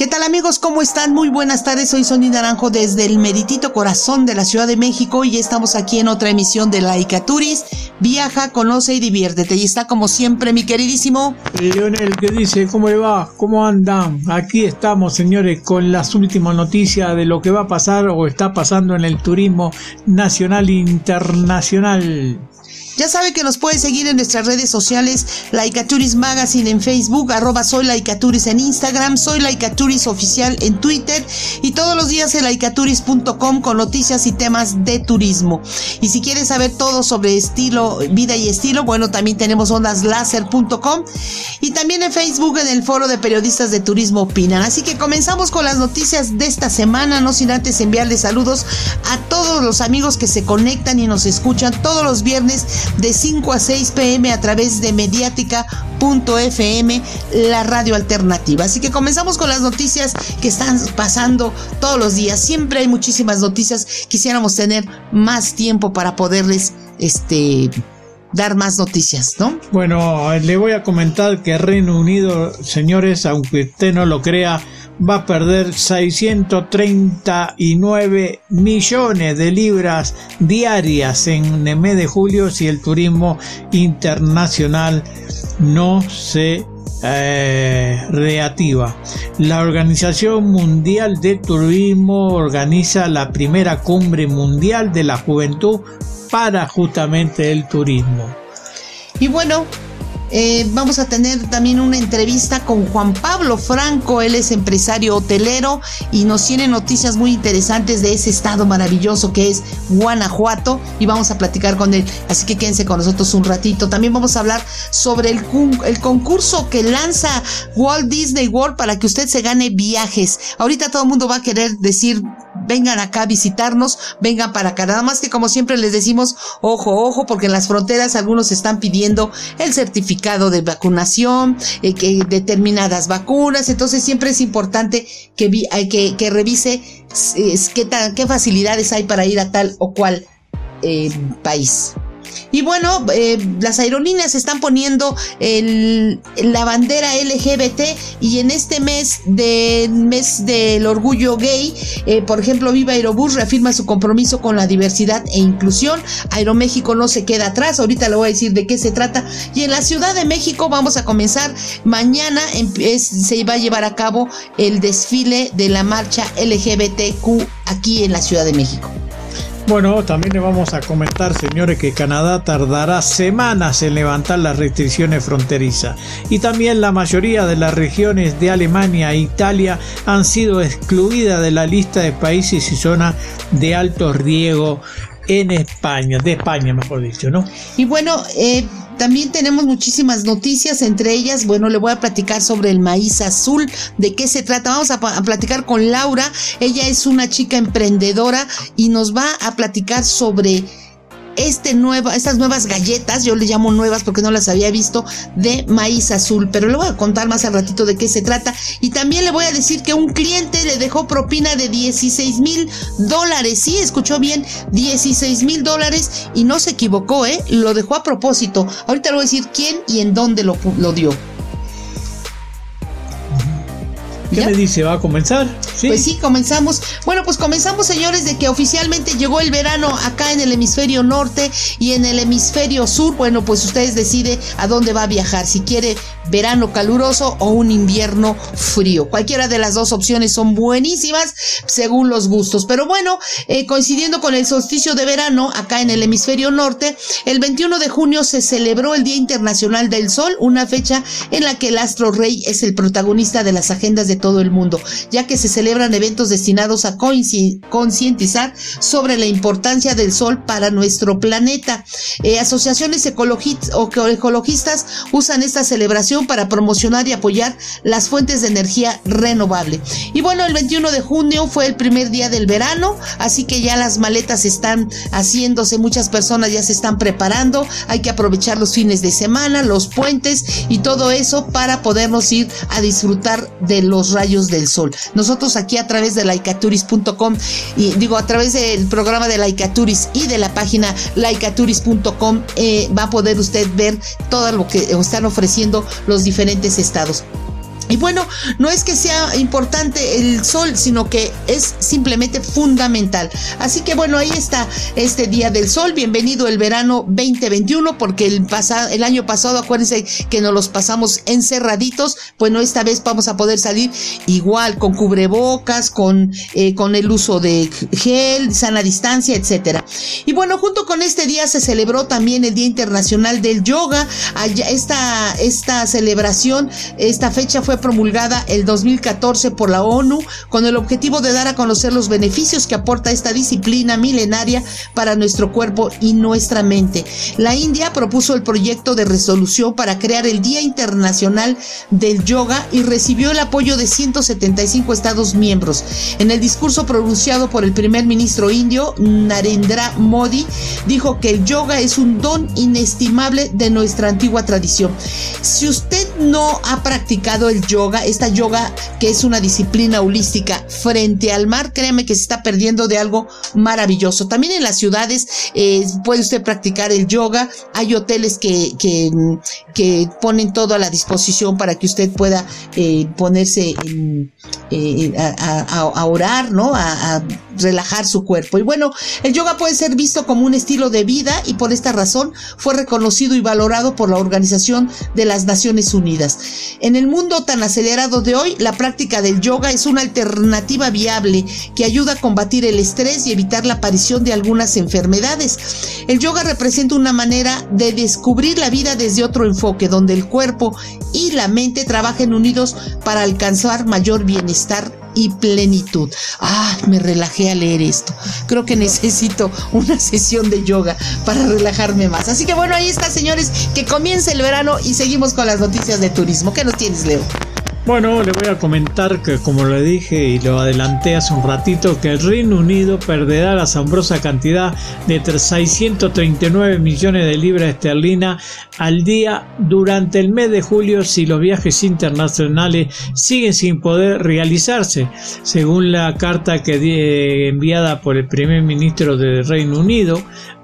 ¿Qué tal amigos? ¿Cómo están? Muy buenas tardes. Soy Sonia Naranjo desde el meritito corazón de la Ciudad de México y estamos aquí en otra emisión de Laika Turis. Viaja, conoce y diviértete. Y está como siempre mi queridísimo Leonel que dice, ¿cómo le va? ¿Cómo andan? Aquí estamos, señores, con las últimas noticias de lo que va a pasar o está pasando en el turismo nacional e internacional. Ya sabe que nos puede seguir en nuestras redes sociales, Laicaturis Magazine en Facebook, arroba soy Laicaturis en Instagram, soy Laicaturis oficial en Twitter y todos los días en laicaturis.com con noticias y temas de turismo. Y si quieres saber todo sobre estilo, vida y estilo, bueno, también tenemos ondaslaser.com y también en Facebook en el foro de periodistas de turismo opinan. Así que comenzamos con las noticias de esta semana, no sin antes enviarles saludos a todos los amigos que se conectan y nos escuchan todos los viernes de 5 a 6 pm a través de mediática.fm, la radio alternativa. Así que comenzamos con las noticias que están pasando todos los días. Siempre hay muchísimas noticias. Quisiéramos tener más tiempo para poderles este dar más noticias, ¿no? Bueno, le voy a comentar que Reino Unido, señores, aunque usted no lo crea, va a perder 639 millones de libras diarias en el mes de julio si el turismo internacional no se eh, reactiva. La Organización Mundial de Turismo organiza la primera cumbre mundial de la juventud para justamente el turismo. Y bueno, eh, vamos a tener también una entrevista con Juan Pablo Franco, él es empresario hotelero y nos tiene noticias muy interesantes de ese estado maravilloso que es Guanajuato y vamos a platicar con él, así que quédense con nosotros un ratito. También vamos a hablar sobre el, el concurso que lanza Walt Disney World para que usted se gane viajes. Ahorita todo el mundo va a querer decir vengan acá a visitarnos, vengan para acá. Nada más que como siempre les decimos, ojo, ojo, porque en las fronteras algunos están pidiendo el certificado de vacunación, eh, que determinadas vacunas, entonces siempre es importante que, que, que revise qué, qué facilidades hay para ir a tal o cual eh, país. Y bueno, eh, las aerolíneas están poniendo la bandera LGBT y en este mes del mes del orgullo gay, eh, por ejemplo, Viva Aerobús reafirma su compromiso con la diversidad e inclusión. Aeroméxico no se queda atrás. Ahorita le voy a decir de qué se trata. Y en la Ciudad de México vamos a comenzar mañana. se va a llevar a cabo el desfile de la marcha LGBTQ aquí en la Ciudad de México. Bueno, también le vamos a comentar, señores, que Canadá tardará semanas en levantar las restricciones fronterizas. Y también la mayoría de las regiones de Alemania e Italia han sido excluidas de la lista de países y zonas de alto riesgo en España, de España mejor dicho, ¿no? Y bueno, eh, también tenemos muchísimas noticias, entre ellas, bueno, le voy a platicar sobre el maíz azul, de qué se trata. Vamos a, a platicar con Laura, ella es una chica emprendedora y nos va a platicar sobre este nueva, estas nuevas galletas, yo le llamo nuevas porque no las había visto, de maíz azul. Pero le voy a contar más al ratito de qué se trata. Y también le voy a decir que un cliente le dejó propina de 16 mil dólares. Sí, escuchó bien, 16 mil dólares y no se equivocó, ¿eh? Lo dejó a propósito. Ahorita le voy a decir quién y en dónde lo, lo dio. ¿Qué me dice? ¿Va a comenzar? Pues sí, comenzamos. Bueno, pues comenzamos, señores, de que oficialmente llegó el verano acá en el hemisferio norte y en el hemisferio sur. Bueno, pues ustedes deciden a dónde va a viajar, si quiere verano caluroso o un invierno frío. Cualquiera de las dos opciones son buenísimas según los gustos. Pero bueno, eh, coincidiendo con el solsticio de verano acá en el hemisferio norte, el 21 de junio se celebró el Día Internacional del Sol, una fecha en la que el astro rey es el protagonista de las agendas de todo el mundo, ya que se celebran eventos destinados a concientizar sobre la importancia del sol para nuestro planeta. Eh, asociaciones ecologistas usan esta celebración para promocionar y apoyar las fuentes de energía renovable. Y bueno, el 21 de junio fue el primer día del verano, así que ya las maletas están haciéndose, muchas personas ya se están preparando, hay que aprovechar los fines de semana, los puentes y todo eso para podernos ir a disfrutar de los rayos del sol. Nosotros aquí a través de laicaturis.com y digo a través del programa de Laicaturis y de la página laicaturis.com eh, va a poder usted ver todo lo que están ofreciendo los diferentes estados. Y bueno, no es que sea importante el sol, sino que es simplemente fundamental. Así que bueno, ahí está este día del sol. Bienvenido el verano 2021, porque el, pasado, el año pasado, acuérdense que nos los pasamos encerraditos. Bueno, esta vez vamos a poder salir igual, con cubrebocas, con, eh, con el uso de gel, sana distancia, etcétera. Y bueno, junto con este día se celebró también el Día Internacional del Yoga. esta, esta celebración, esta fecha fue promulgada el 2014 por la ONU con el objetivo de dar a conocer los beneficios que aporta esta disciplina milenaria para nuestro cuerpo y nuestra mente. La India propuso el proyecto de resolución para crear el Día Internacional del Yoga y recibió el apoyo de 175 estados miembros. En el discurso pronunciado por el primer ministro indio, Narendra Modi, dijo que el yoga es un don inestimable de nuestra antigua tradición. Si usted no ha practicado el yoga, esta yoga que es una disciplina holística frente al mar, créame que se está perdiendo de algo maravilloso. También en las ciudades eh, puede usted practicar el yoga, hay hoteles que, que, ponen todo a la disposición para que usted pueda eh, ponerse eh, a, orar, ¿no? a relajar su cuerpo. Y bueno, el yoga puede ser visto como un estilo de vida y por esta razón fue reconocido y valorado por la Organización de las Naciones Unidas. En el mundo tan acelerado de hoy, la práctica del yoga es una alternativa viable que ayuda a combatir el estrés y evitar la aparición de algunas enfermedades. El yoga representa una manera de descubrir la vida desde otro enfoque, donde el cuerpo y la mente trabajen unidos para alcanzar mayor bienestar y plenitud. Ah, me relajé a leer esto. Creo que necesito una sesión de yoga para relajarme más. Así que bueno, ahí está, señores, que comience el verano y seguimos con las noticias de turismo. ¿Qué nos tienes, Leo? Bueno, le voy a comentar que como lo dije y lo adelanté hace un ratito, que el Reino Unido perderá la asombrosa cantidad de 639 millones de libras esterlinas al día durante el mes de julio si los viajes internacionales siguen sin poder realizarse, según la carta que enviada por el primer ministro del Reino Unido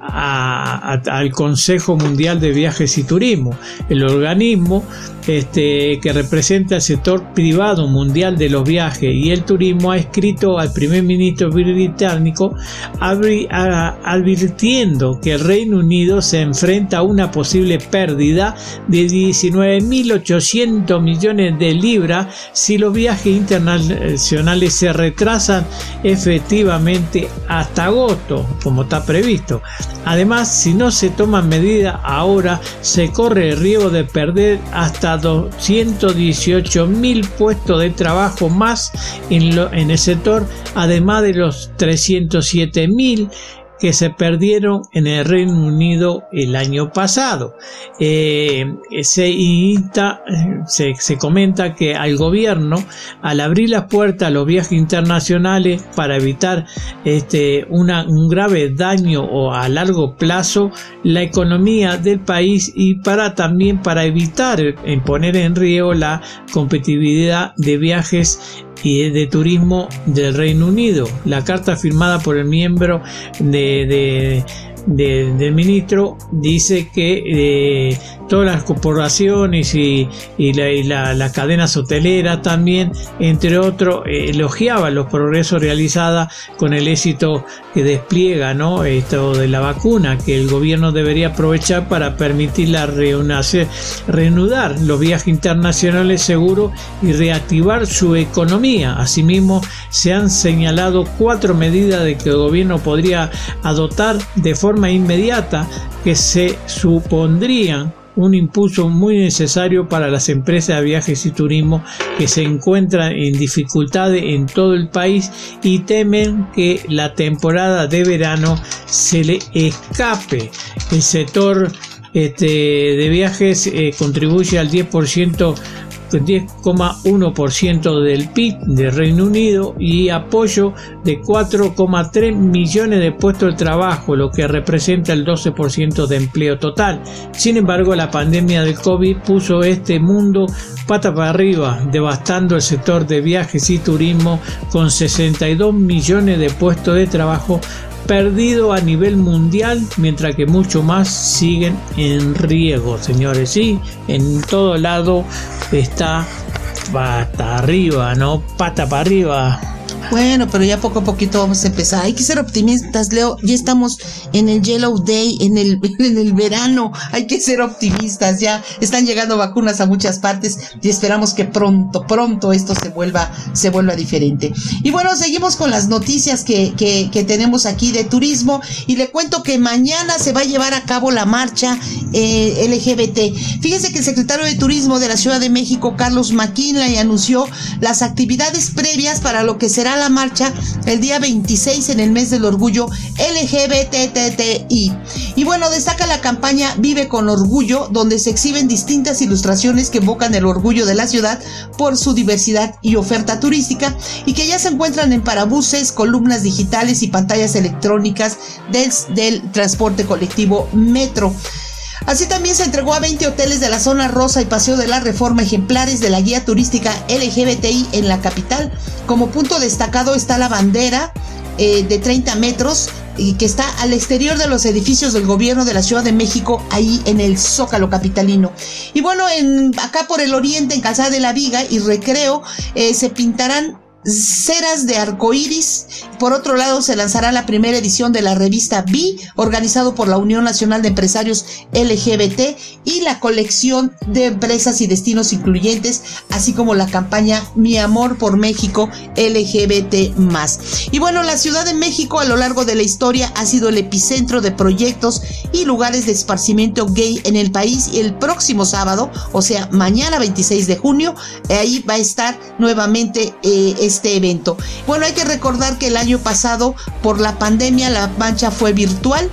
al Consejo Mundial de Viajes y Turismo, el organismo este, que representa el sector privado mundial de los viajes y el turismo, ha escrito al primer ministro británico advirtiendo que el Reino Unido se enfrenta a una posible pérdida de 19.800 millones de libras si los viajes internacionales se retrasan efectivamente hasta agosto, como está previsto. Además, si no se toman medidas ahora, se corre el riesgo de perder hasta 218 mil puestos de trabajo más en, en el sector, además de los 307 mil que se perdieron en el Reino Unido el año pasado. Eh, se, se, comenta que al gobierno, al abrir las puertas a los viajes internacionales para evitar este, un grave daño o a largo plazo la economía del país y para también para evitar poner en riesgo la competitividad de viajes y de Turismo del Reino Unido. La carta firmada por el miembro de, de del ministro dice que eh, todas las corporaciones y, las cadenas hoteleras también, entre otros, eh, elogiaban los progresos realizados con el éxito que despliega ¿no? esto de la vacuna, que el gobierno debería aprovechar para permitir la reanudar los viajes internacionales seguros y reactivar su economía. Asimismo, se han señalado cuatro medidas de que el gobierno podría adoptar de forma inmediata que se supondrían un impulso muy necesario para las empresas de viajes y turismo que se encuentran en dificultades en todo el país y temen que la temporada de verano se le escape. El sector este, de viajes eh, contribuye al 10% 10,1% del PIB de Reino Unido y apoyo de 4,3 millones de puestos de trabajo, lo que representa el 12% de empleo total. Sin embargo, la pandemia del COVID puso este mundo pata para arriba, devastando el sector de viajes y turismo con 62 millones de puestos de trabajo perdido a nivel mundial, mientras que mucho más siguen en riesgo, señores. Sí, en todo lado está pata arriba, no pata para arriba. Bueno, pero ya poco a poquito vamos a empezar. Hay que ser optimistas, Leo. Ya estamos en el Yellow Day, en el, en el verano. Hay que ser optimistas. Ya están llegando vacunas a muchas partes y esperamos que pronto, pronto esto se vuelva, se vuelva diferente. Y bueno, seguimos con las noticias que, que, que tenemos aquí de turismo y le cuento que mañana se va a llevar a cabo la marcha eh, LGBT. Fíjense que el secretario de Turismo de la Ciudad de México, Carlos McKinley, anunció las actividades previas para lo que será la marcha el día 26 en el mes del orgullo LGBTTI. Y bueno, destaca la campaña Vive con Orgullo, donde se exhiben distintas ilustraciones que evocan el orgullo de la ciudad por su diversidad y oferta turística y que ya se encuentran en parabuses, columnas digitales y pantallas electrónicas del, del transporte colectivo Metro. Así también se entregó a 20 hoteles de la zona rosa y Paseo de la Reforma ejemplares de la guía turística LGBTI en la capital. Como punto destacado está la bandera eh, de 30 metros y que está al exterior de los edificios del gobierno de la Ciudad de México, ahí en el Zócalo capitalino. Y bueno, en, acá por el oriente, en Calzada de la Viga y Recreo, eh, se pintarán ceras de arcoíris. Por otro lado, se lanzará la primera edición de la revista B, organizado por la Unión Nacional de Empresarios LGBT, y la colección de empresas y destinos incluyentes, así como la campaña Mi Amor por México LGBT. Y bueno, la Ciudad de México a lo largo de la historia ha sido el epicentro de proyectos y lugares de esparcimiento gay en el país. Y el próximo sábado, o sea, mañana 26 de junio, ahí va a estar nuevamente eh, este evento. Bueno, hay que recordar que el año pasado, por la pandemia, la mancha fue virtual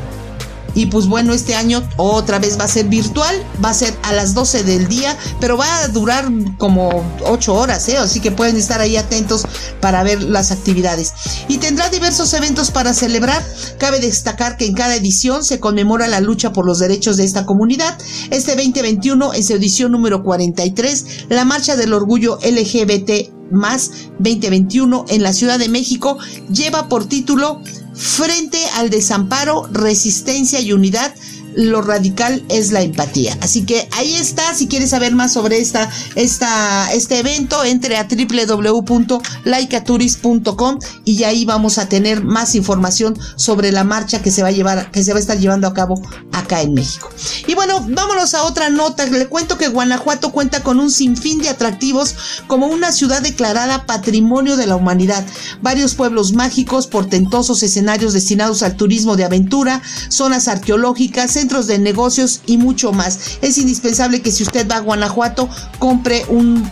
y pues bueno, este año otra vez va a ser virtual, va a ser a las 12 del día, pero va a durar como 8 horas, ¿eh? así que pueden estar ahí atentos para ver las actividades. Y tendrá diversos eventos para celebrar. Cabe destacar que en cada edición se conmemora la lucha por los derechos de esta comunidad. Este 2021, en su edición número 43, la Marcha del Orgullo LGBT más 2021 en la Ciudad de México lleva por título Frente al desamparo, resistencia y unidad lo radical es la empatía. Así que ahí está, si quieres saber más sobre esta, esta, este evento, entre a www.laicaturis.com y ahí vamos a tener más información sobre la marcha que se va a llevar, que se va a estar llevando a cabo acá en México. Y bueno, vámonos a otra nota. Le cuento que Guanajuato cuenta con un sinfín de atractivos como una ciudad declarada Patrimonio de la Humanidad. Varios pueblos mágicos, portentosos escenarios destinados al turismo de aventura, zonas arqueológicas, centros de negocios y mucho más. Es indispensable que si usted va a Guanajuato, compre un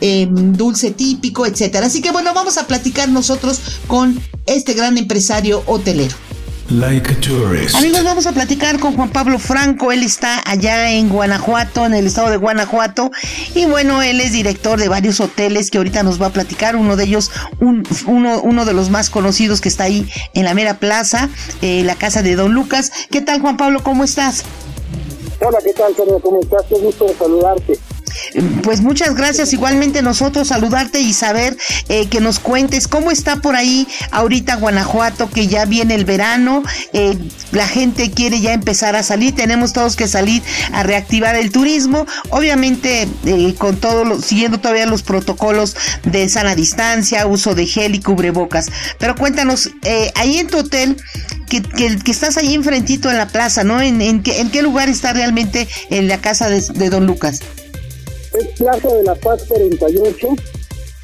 em, dulce típico, etcétera. Así que bueno, vamos a platicar nosotros con este gran empresario hotelero. Like a tourist. Amigos, vamos a platicar con Juan Pablo Franco. Él está allá en Guanajuato, en el estado de Guanajuato. Y bueno, él es director de varios hoteles que ahorita nos va a platicar. Uno de ellos, uno, uno de los más conocidos que está ahí en la mera plaza, eh, la casa de Don Lucas. ¿Qué tal, Juan Pablo? ¿Cómo estás? Hola, ¿qué tal, ¿Cómo estás? Qué gusto de saludarte. Pues muchas gracias. Igualmente nosotros saludarte y saber eh, que nos cuentes cómo está por ahí ahorita Guanajuato, que ya viene el verano, eh, la gente quiere ya empezar a salir, tenemos todos que salir a reactivar el turismo, obviamente eh, con todo, lo, siguiendo todavía los protocolos de sana distancia, uso de gel y cubrebocas. Pero cuéntanos, ahí en tu hotel, que, que, estás ahí enfrentito en la plaza, ¿no? ¿En, en, qué, en qué lugar está realmente en la casa de Don Lucas? Es Plaza de la Paz 48,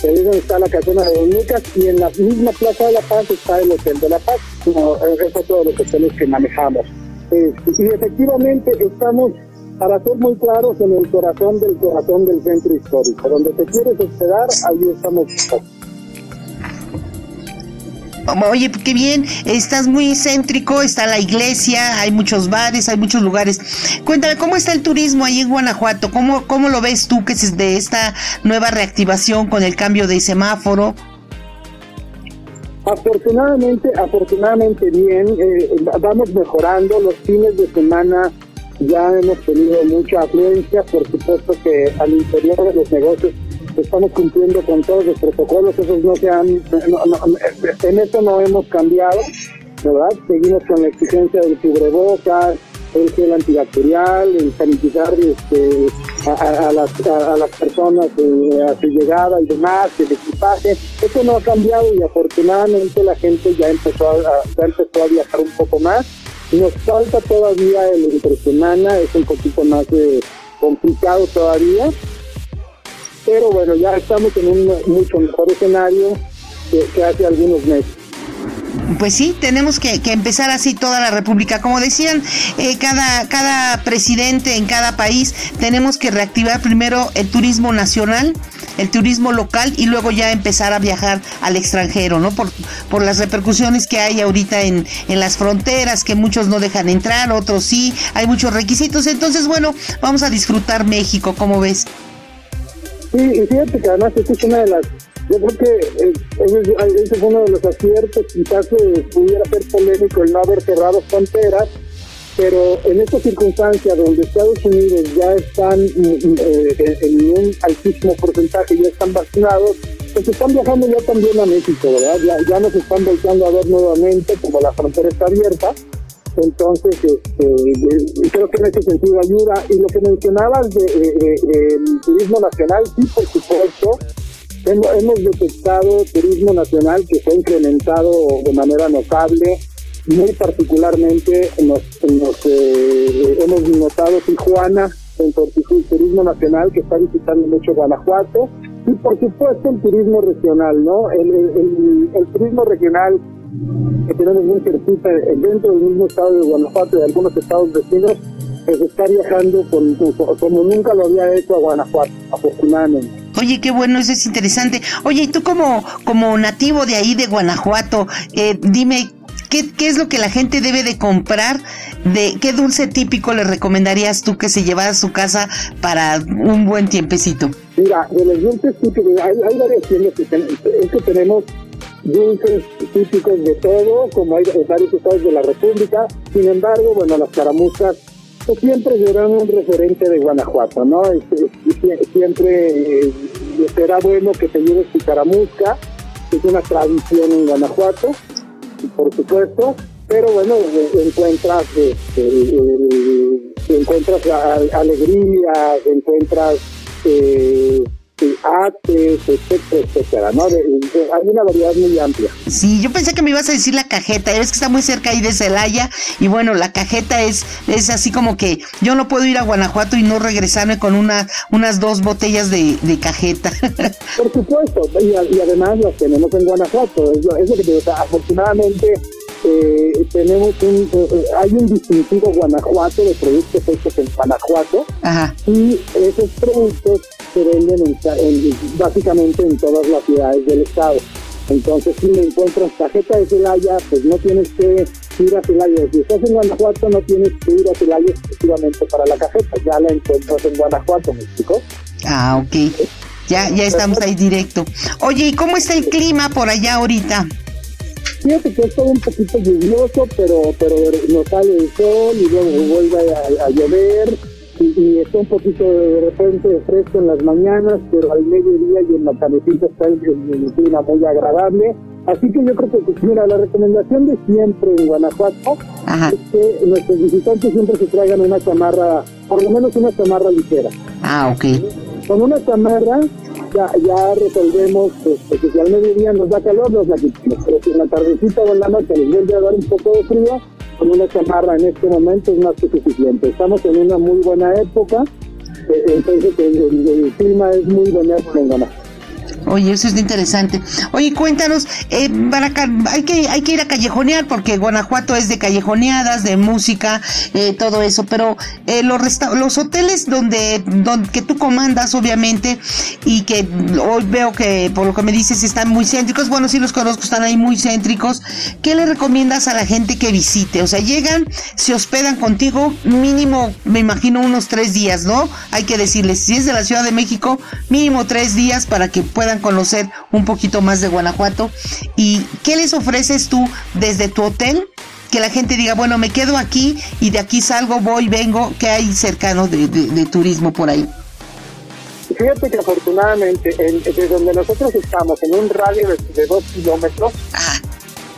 que es donde está la casona de Don Lucas, y en la misma Plaza de la Paz está el Hotel de la Paz, como el resto de los hoteles que manejamos. Este, y efectivamente estamos para ser muy claros, en el corazón del corazón del centro histórico. Donde te quieres hospedar, ahí estamos. Oye, qué bien, estás muy céntrico, está la iglesia, hay muchos bares, hay muchos lugares. Cuéntame, ¿cómo está el turismo ahí en Guanajuato? ¿Cómo, cómo lo ves tú que es de esta nueva reactivación con el cambio de semáforo? Afortunadamente, afortunadamente bien, eh, vamos mejorando, los fines de semana ya hemos tenido mucha afluencia, por supuesto que al interior de los negocios estamos cumpliendo con todos los protocolos, esos no se han, en eso no hemos cambiado, ¿verdad? Seguimos con la exigencia del cubrebocas, el gel antibacterial, el sanitizar este, a, las, a, las personas eh, a su llegada y demás, el equipaje, eso no ha cambiado y afortunadamente la gente ya empezó a, ya empezó a viajar un poco más. Nos falta todavía el entre semana, es un poquito más eh, complicado todavía, pero bueno, ya estamos en un mucho mejor escenario que, hace algunos meses. Pues sí, tenemos que, empezar así toda la República. Como decían, eh, cada, cada presidente en cada país tenemos que reactivar primero el turismo nacional, el turismo local y luego ya empezar a viajar al extranjero, ¿no? Por, por las repercusiones que hay ahorita en, en las fronteras, que muchos no dejan entrar, otros sí, hay muchos requisitos. Entonces, bueno, vamos a disfrutar México, ¿cómo ves? Sí, y fíjate que además esta es una de las, yo creo que eh, ese, fue uno de los aciertos, quizás pudiera ser polémico el no haber cerrado fronteras, pero en esta circunstancia donde Estados Unidos ya están mm, eh, en un altísimo porcentaje, ya están vacunados, pues están viajando ya también a México, ¿verdad? Ya, ya nos están volviendo a ver nuevamente, como la frontera está abierta, entonces, este, creo que en ese sentido ayuda. Y lo que mencionabas del turismo nacional, sí, por supuesto, hemos, detectado turismo nacional que se ha incrementado de manera notable. Muy particularmente nos, eh, hemos notado Tijuana en turismo nacional que está visitando mucho Guanajuato y por supuesto el turismo regional, ¿no? el turismo regional que tenemos muy cerquita dentro del mismo estado de Guanajuato y algunos estados vecinos, pues está viajando como nunca lo había hecho a Guanajuato, afortunadamente. Oye, qué bueno, eso es interesante. Oye, y tú como, como nativo de ahí de Guanajuato, eh, dime, ¿qué, ¿qué es lo que la gente debe de comprar? ¿De qué dulce típico le recomendarías tú que se llevara a su casa para un buen tiempecito? Mira, de los dulces típicos, hay, hay variaciones que, es que tenemos dulces típicos de todo, como hay en varios estados de la República. Sin embargo, bueno, las caramusas pues, siempre serán un referente de Guanajuato, ¿no? Este, siempre eh, será bueno que te lleves tu caramusca, es una tradición en Guanajuato, por supuesto, pero bueno, eh, encuentras, este, eh, encuentras alegría, encuentras artes, etcétera, etcétera, ¿no? hay una variedad muy amplia. Sí, yo pensé que me ibas a decir la cajeta, es que está muy cerca ahí de Celaya y bueno, la cajeta es, es así como que yo no puedo ir a Guanajuato y no regresarme con una, unas dos botellas de, cajeta. Por supuesto, y, además las tenemos en Guanajuato, es lo, que te digo, afortunadamente eh, tenemos un, eh, hay un distintivo Guanajuato de productos hechos en Guanajuato y esos productos se venden básicamente en todas las ciudades del estado. Entonces, si me encuentras tarjeta de Celaya, pues no tienes que ir a Celaya. Si estás en Guanajuato, no tienes que ir a Celaya exclusivamente para la cajeta. Ya la encuentras en Guanajuato, ¿me explico? Ah, ok. Ya, ya estamos ahí directo. Oye, ¿y cómo está el clima por allá ahorita? Fíjate que es todo un poquito lluvioso, pero pero nos sale el sol y luego vuelve a, llover y, está un poquito de repente de fresco en las mañanas, pero al mediodía y en la tardecita está el, clima muy agradable. Así que yo creo que, pues, mira, la recomendación de siempre en Guanajuato es que nuestros visitantes siempre se traigan una chamarra, por lo menos una chamarra ligera. Ah, ok. Con una chamarra ya, ya resolvemos pues, que si al mediodía nos da calor, nos la quitamos. Pero si en la tardecita o en la noche les vuelve a dar un poco de frío, con una chamarra en este momento es más que suficiente. Estamos en una muy buena época, eh, entonces el, clima es muy benéfico en Oye, eso es interesante. Oye, cuéntanos, eh, para hay que hay que ir a callejonear porque Guanajuato es de callejoneadas, de música, eh, todo eso. Pero eh, los los hoteles donde, donde que tú comandas, obviamente, y que hoy veo que por lo que me dices están muy céntricos. Bueno, sí los conozco, están ahí muy céntricos. ¿Qué le recomiendas a la gente que visite? O sea, llegan, se hospedan contigo, mínimo, me imagino unos tres días, ¿no? Hay que decirles, si es de la Ciudad de México, mínimo tres días para que puedan conocer un poquito más de Guanajuato. ¿Y qué les ofreces tú desde tu hotel? Que la gente diga, bueno, me quedo aquí y de aquí salgo, voy, vengo, ¿qué hay cercano de, turismo por ahí? Fíjate que afortunadamente, desde donde nosotros estamos, en un radio de, dos kilómetros,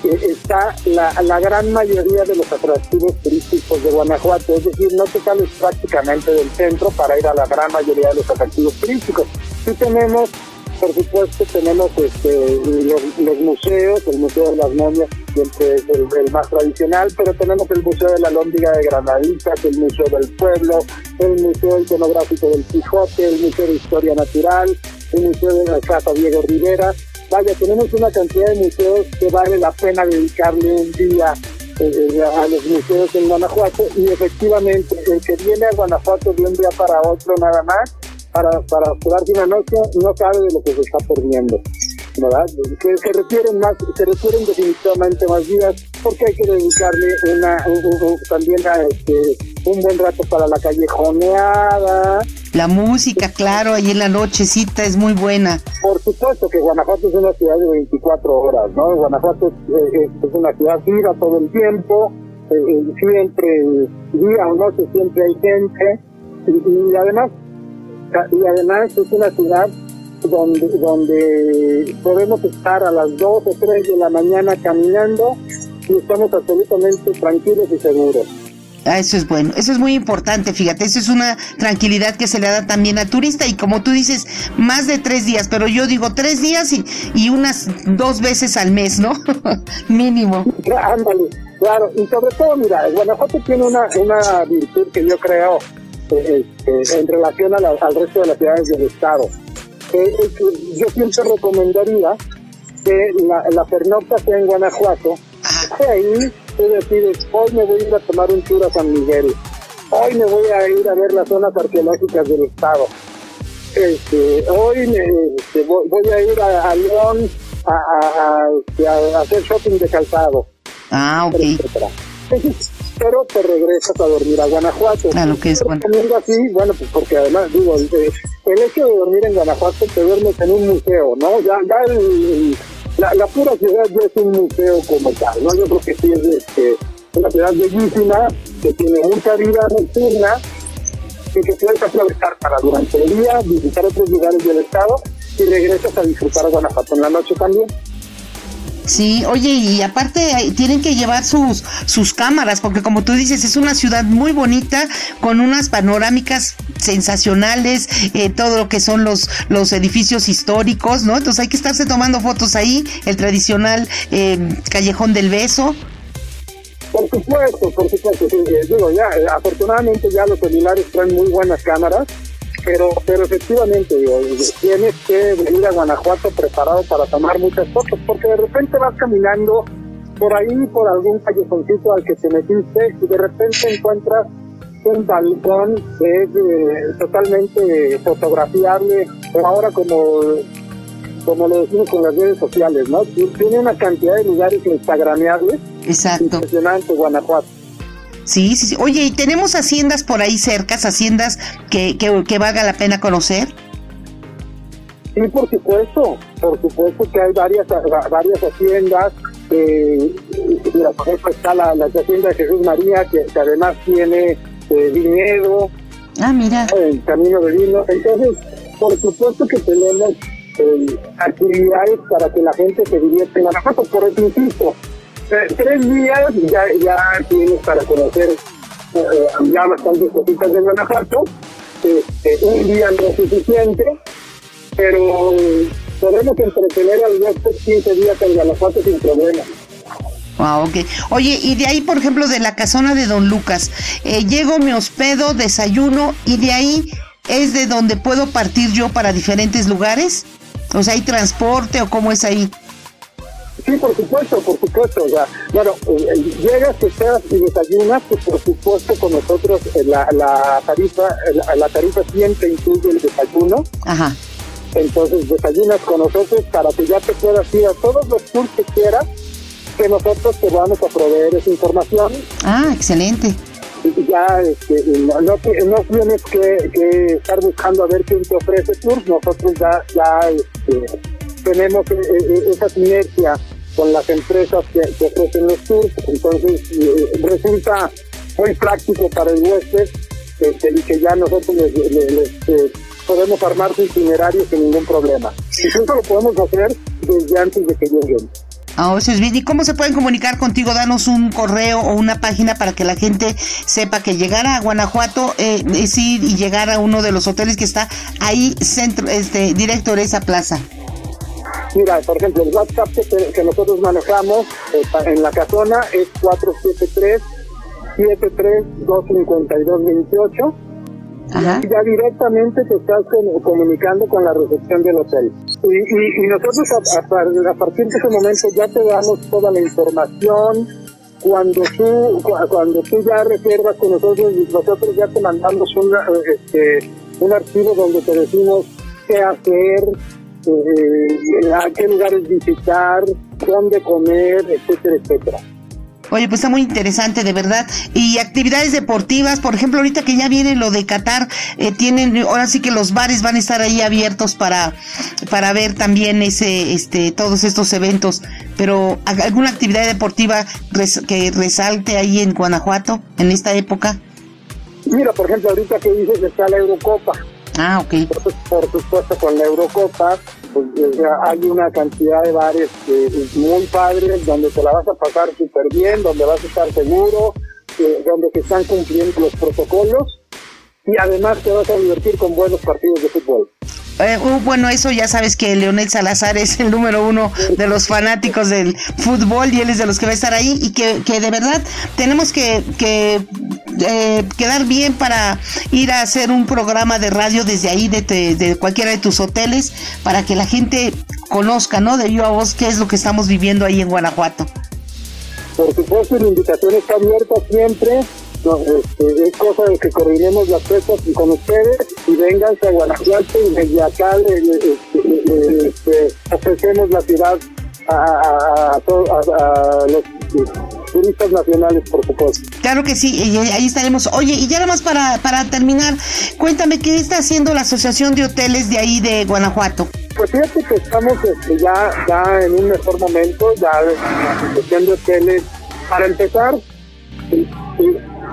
eh, está la, la, gran mayoría de los atractivos turísticos de Guanajuato. Es decir, no te sales prácticamente del centro para ir a la gran mayoría de los atractivos turísticos. Sí tenemos por supuesto tenemos este, los, museos, el Museo de las Momias siempre es el, más tradicional, pero tenemos el Museo de la Lóndiga de Granaditas, el Museo del Pueblo, el Museo Iconográfico del Quijote, el Museo de Historia Natural, el Museo de la Casa Diego Rivera. Vaya, tenemos una cantidad de museos que vale la pena dedicarle un día eh, a los museos en Guanajuato y efectivamente el que viene a Guanajuato de un día para otro nada más para, para quedarse una noche no sabe de lo que se está perdiendo. ¿verdad? Que se requieren más, se requieren definitivamente más días porque hay que dedicarle una, también a este, un buen rato para la callejoneada. La música, claro, ahí en la nochecita es muy buena. Por supuesto que Guanajuato es una ciudad de 24 horas, ¿no? Guanajuato es, es una ciudad viva todo el tiempo, eh, eh, siempre, día o noche, siempre hay gente. y además y además es una ciudad donde, donde podemos estar a las 2 o 3 de la mañana caminando y estamos absolutamente tranquilos y seguros. Ah, eso es bueno, eso es muy importante, fíjate, eso es una tranquilidad que se le da también al turista y como tú dices, más de tres días, pero yo digo tres días y, y unas dos veces al mes, ¿no? Mínimo. Ándale, claro, y sobre todo, mira, Guanajuato tiene una, una virtud que yo creo este, en relación al resto de las ciudades del estado. Eh, yo siempre recomendaría que la, la pernocta sea en Guanajuato, y ahí tú decides, hoy me voy a ir a tomar un tour a San Miguel, hoy me voy a ir a ver las zonas arqueológicas del estado, este, hoy este, voy, a ir a, León este, a, hacer shopping de calzado. Ah, ok pero te regresas a dormir a Guanajuato. Claro que es bueno. así, bueno, pues porque además, digo, el, hecho de dormir en Guanajuato te duermes en un museo, ¿no? Ya, ya el, la, la, pura ciudad ya es un museo como tal, ¿no? Yo creo que sí es este, una ciudad bellísima, que tiene mucha vida nocturna, y que puedes aprovechar para durante el día visitar otros lugares del estado y regresas a disfrutar a Guanajuato en la noche también. Sí, oye, y aparte tienen que llevar sus, sus cámaras, porque como tú dices, es una ciudad muy bonita, con unas panorámicas sensacionales, eh, todo lo que son los, los edificios históricos, ¿no? Entonces hay que estarse tomando fotos ahí, el tradicional eh, Callejón del Beso. Por supuesto, por supuesto, eh, digo, ya, afortunadamente ya los celulares traen muy buenas cámaras, pero, pero efectivamente, tienes que venir a Guanajuato preparado para tomar muchas fotos, porque de repente vas caminando por ahí, por algún callejoncito al que te metiste, y de repente encuentras un balcón que es eh, totalmente fotografiable, pero ahora como, como lo decimos con las redes sociales, ¿no? Tiene una cantidad de lugares instagrameables. Exacto. Impresionante Guanajuato. Sí, sí, sí. Oye, ¿y tenemos haciendas por ahí cercas, haciendas que, que, valga la pena conocer? Sí, por supuesto, por supuesto que hay varias varias haciendas. Eh, mira, por ejemplo, está la, la, hacienda de Jesús María, que, además tiene eh, viñedo. Ah, mira. El camino de vino. Entonces, por supuesto que tenemos eh, actividades para que la gente se divierta en Guanajuato. Por eso insisto, tres días ya, ya tienes para conocer eh, ya bastantes cositas de Guanajuato. Este, un día no es suficiente, pero podemos entretener a los 15 días en Guanajuato sin problema. Ah, ok. Oye, y de ahí, por ejemplo, de la casona de Don Lucas, eh, llego, me hospedo, desayuno, y de ahí es de donde puedo partir yo para diferentes lugares. O sea, ¿hay transporte o cómo es ahí? Sí, por supuesto, por supuesto. O sea, bueno, eh, eh, llegas, te quedas y desayunas, pues por supuesto con nosotros eh, la, la tarifa la, la tarifa siempre incluye el desayuno. Ajá. Entonces desayunas con nosotros para que ya te puedas ir a todos los tours que quieras, que nosotros te vamos a proveer esa información. Ah, excelente. Ya este, no, no, no tienes que, que estar buscando a ver quién te ofrece tours, nosotros ya, ya este, tenemos eh, eh, esa sinergia con las empresas que, que ofrecen los tours, entonces eh, resulta muy práctico para el huésped este, y que ya nosotros les, les- les, eh, podemos armar su itinerario sin ningún problema. Incluso lo podemos hacer desde antes de que lleguen. Ah, eso es bien. ¿Y cómo se pueden comunicar contigo? Danos un correo o una página para que la gente sepa que llegar a Guanajuato eh, es ir y llegar a uno de los hoteles que está ahí centro, este, directo de esa plaza. Mira, por ejemplo, el WhatsApp que, que nosotros manejamos eh, en la casona es 473 7325228 Ajá. ya directamente te estás com- comunicando con la recepción del hotel. Y, y- y nosotros a, a a partir de ese momento ya te damos toda la información. Cuando tú, cu- cuando tú ya reservas con nosotros, nosotros ya te mandamos una, eh, este, un archivo donde te decimos qué hacer, eh, a qué lugares visitar, dónde comer, etcétera, etcétera. Oye, pues está muy interesante, de verdad. Y actividades deportivas, por ejemplo, ahorita que ya viene lo de Qatar, eh, tienen, ahora sí que los bares van a estar ahí abiertos para, para ver también ese, este, todos estos eventos. Pero ¿a- alguna actividad deportiva res- que resalte ahí en Guanajuato en esta época. Mira, por ejemplo, ahorita que dices está la Eurocopa, Ah, ok. Por, por supuesto, con la Eurocopa, hay una cantidad de bares muy padres donde te la vas a pasar súper bien, donde vas a estar seguro, donde te están cumpliendo los protocolos y además te vas a divertir con buenos partidos de fútbol. Eh, uh, bueno, eso ya sabes que Leonel Salazar es el número uno de los fanáticos del fútbol y él es de los que va a estar ahí y que, que de verdad tenemos que, que eh, quedar bien para ir a hacer un programa de radio desde ahí, de, de cualquiera de tus hoteles, para que la gente conozca, ¿no? De viva a voz qué es lo que estamos viviendo ahí en Guanajuato. Por supuesto, la invitación está abierta siempre. No, este, es cosa de que coordinemos las fechas con ustedes y vénganse a Guanajuato y desde acá este, este, ofrecemos la ciudad a, a- los turistas nacionales, por supuesto. Claro que sí, y ahí estaremos. Oye, y ya nada más para, para terminar, cuéntame qué está haciendo la Asociación de Hoteles de ahí de Guanajuato. Pues fíjate que estamos este, ya, ya en un mejor momento, ya la asociación de hoteles. Para empezar,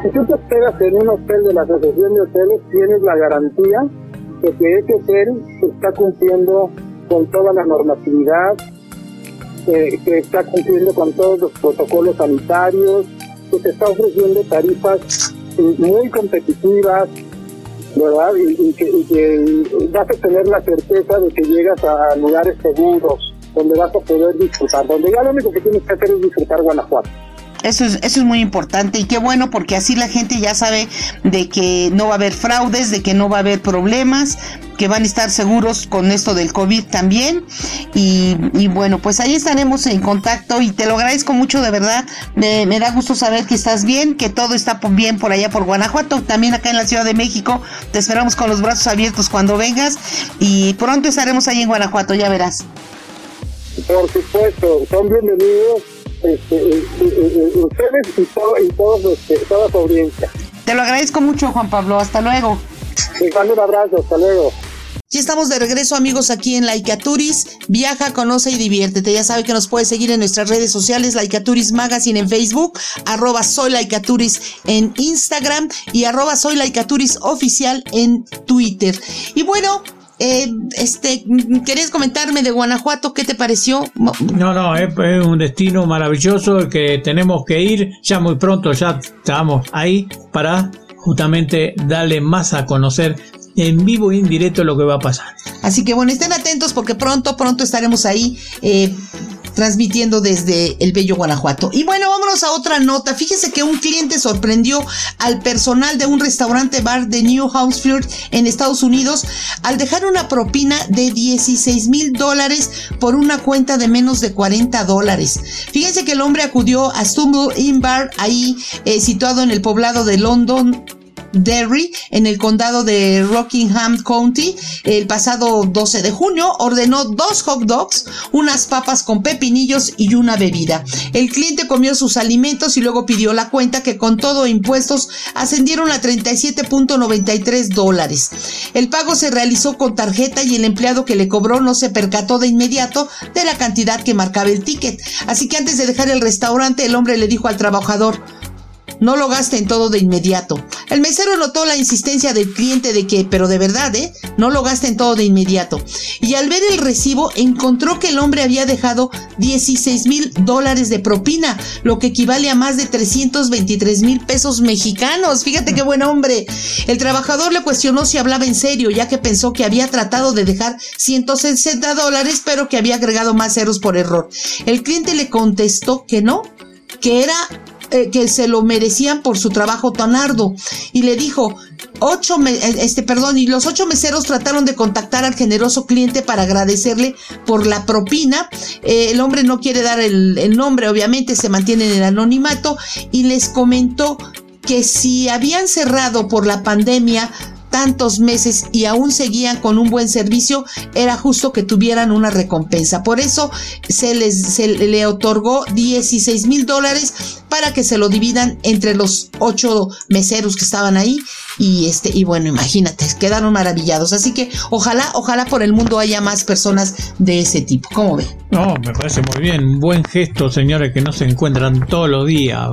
si tú te hospedas en un hotel de la asociación de hoteles, tienes la garantía de que ese hotel está cumpliendo con toda la normatividad, que está cumpliendo con todos los protocolos sanitarios, que te está ofreciendo tarifas muy competitivas, ¿verdad? Y que vas a tener la certeza de que llegas a lugares seguros, donde vas a poder disfrutar, donde ya lo único que tienes que hacer es disfrutar Guanajuato. Eso es, eso es muy importante y qué bueno porque así la gente ya sabe de que no va a haber fraudes, de que no va a haber problemas, que van a estar seguros con esto del COVID también. Y, y bueno, pues ahí estaremos en contacto y te lo agradezco mucho de verdad. Me, me da gusto saber que estás bien, que todo está bien por allá por Guanajuato, también acá en la Ciudad de México. Te esperamos con los brazos abiertos cuando vengas y pronto estaremos ahí en Guanajuato, ya verás. Por supuesto, son bienvenidos este, eh, eh, eh, ustedes y, todo, y todos, toda su audiencia. Te lo agradezco mucho, Juan Pablo. Hasta luego. Un abrazo, hasta luego. Ya estamos de regreso amigos aquí en Laika Turis. Viaja, conoce y diviértete. Ya sabe que nos puede seguir en nuestras redes sociales, Laika Turis Magazine en Facebook, arroba soy Laika Turis en Instagram y arroba soy Laika Turis oficial en Twitter. Y bueno, eh, este, ¿querías comentarme de Guanajuato? ¿Qué te pareció? No, no, es, es un destino maravilloso que tenemos que ir. Ya muy pronto ya estamos ahí para justamente darle más a conocer en vivo e indirecto lo que va a pasar. Así que bueno, estén atentos porque pronto, pronto estaremos ahí. eh, transmitiendo desde el Bello Guanajuato. Y bueno, vámonos a otra nota. Fíjese que un cliente sorprendió al personal de un restaurante bar de New Hampshire en Estados Unidos al dejar una propina de 16 mil dólares por una cuenta de menos de 40 dólares. Fíjense que el hombre acudió a Stumble Inn Bar ahí eh, situado en el poblado de London Derry, en el condado de Rockingham County, el pasado 12 de junio, ordenó dos hot dogs, unas papas con pepinillos y una bebida. El cliente comió sus alimentos y luego pidió la cuenta que con todo impuestos ascendieron a 37.93 dólares. El pago se realizó con tarjeta y el empleado que le cobró no se percató de inmediato de la cantidad que marcaba el ticket. Así que antes de dejar el restaurante, el hombre le dijo al trabajador, no lo gasten todo de inmediato. El mesero notó la insistencia del cliente de que, pero de verdad, ¿eh? No lo gasten todo de inmediato. Y al ver el recibo, encontró que el hombre había dejado 16 mil dólares de propina, lo que equivale a más de 323 mil pesos mexicanos. Fíjate qué buen hombre. El trabajador le cuestionó si hablaba en serio, ya que pensó que había tratado de dejar 160 dólares, pero que había agregado más ceros por error. El cliente le contestó que no, que era eh, que se lo merecían por su trabajo tan arduo. Y le dijo, ocho, eh, este, perdón, y los ocho meseros trataron de contactar al generoso cliente para agradecerle por la propina. Eh, el hombre no quiere dar el, el nombre, obviamente se mantiene en el anonimato y les comentó que si habían cerrado por la pandemia, tantos meses y aún seguían con un buen servicio, era justo que tuvieran una recompensa. Por eso se les se le otorgó 16 mil dólares para que se lo dividan entre los ocho meseros que estaban ahí y este y bueno imagínate quedaron maravillados. Así que ojalá ojalá por el mundo haya más personas de ese tipo. ¿cómo ve? No me parece muy bien. Buen gesto señores que no se encuentran todos los días.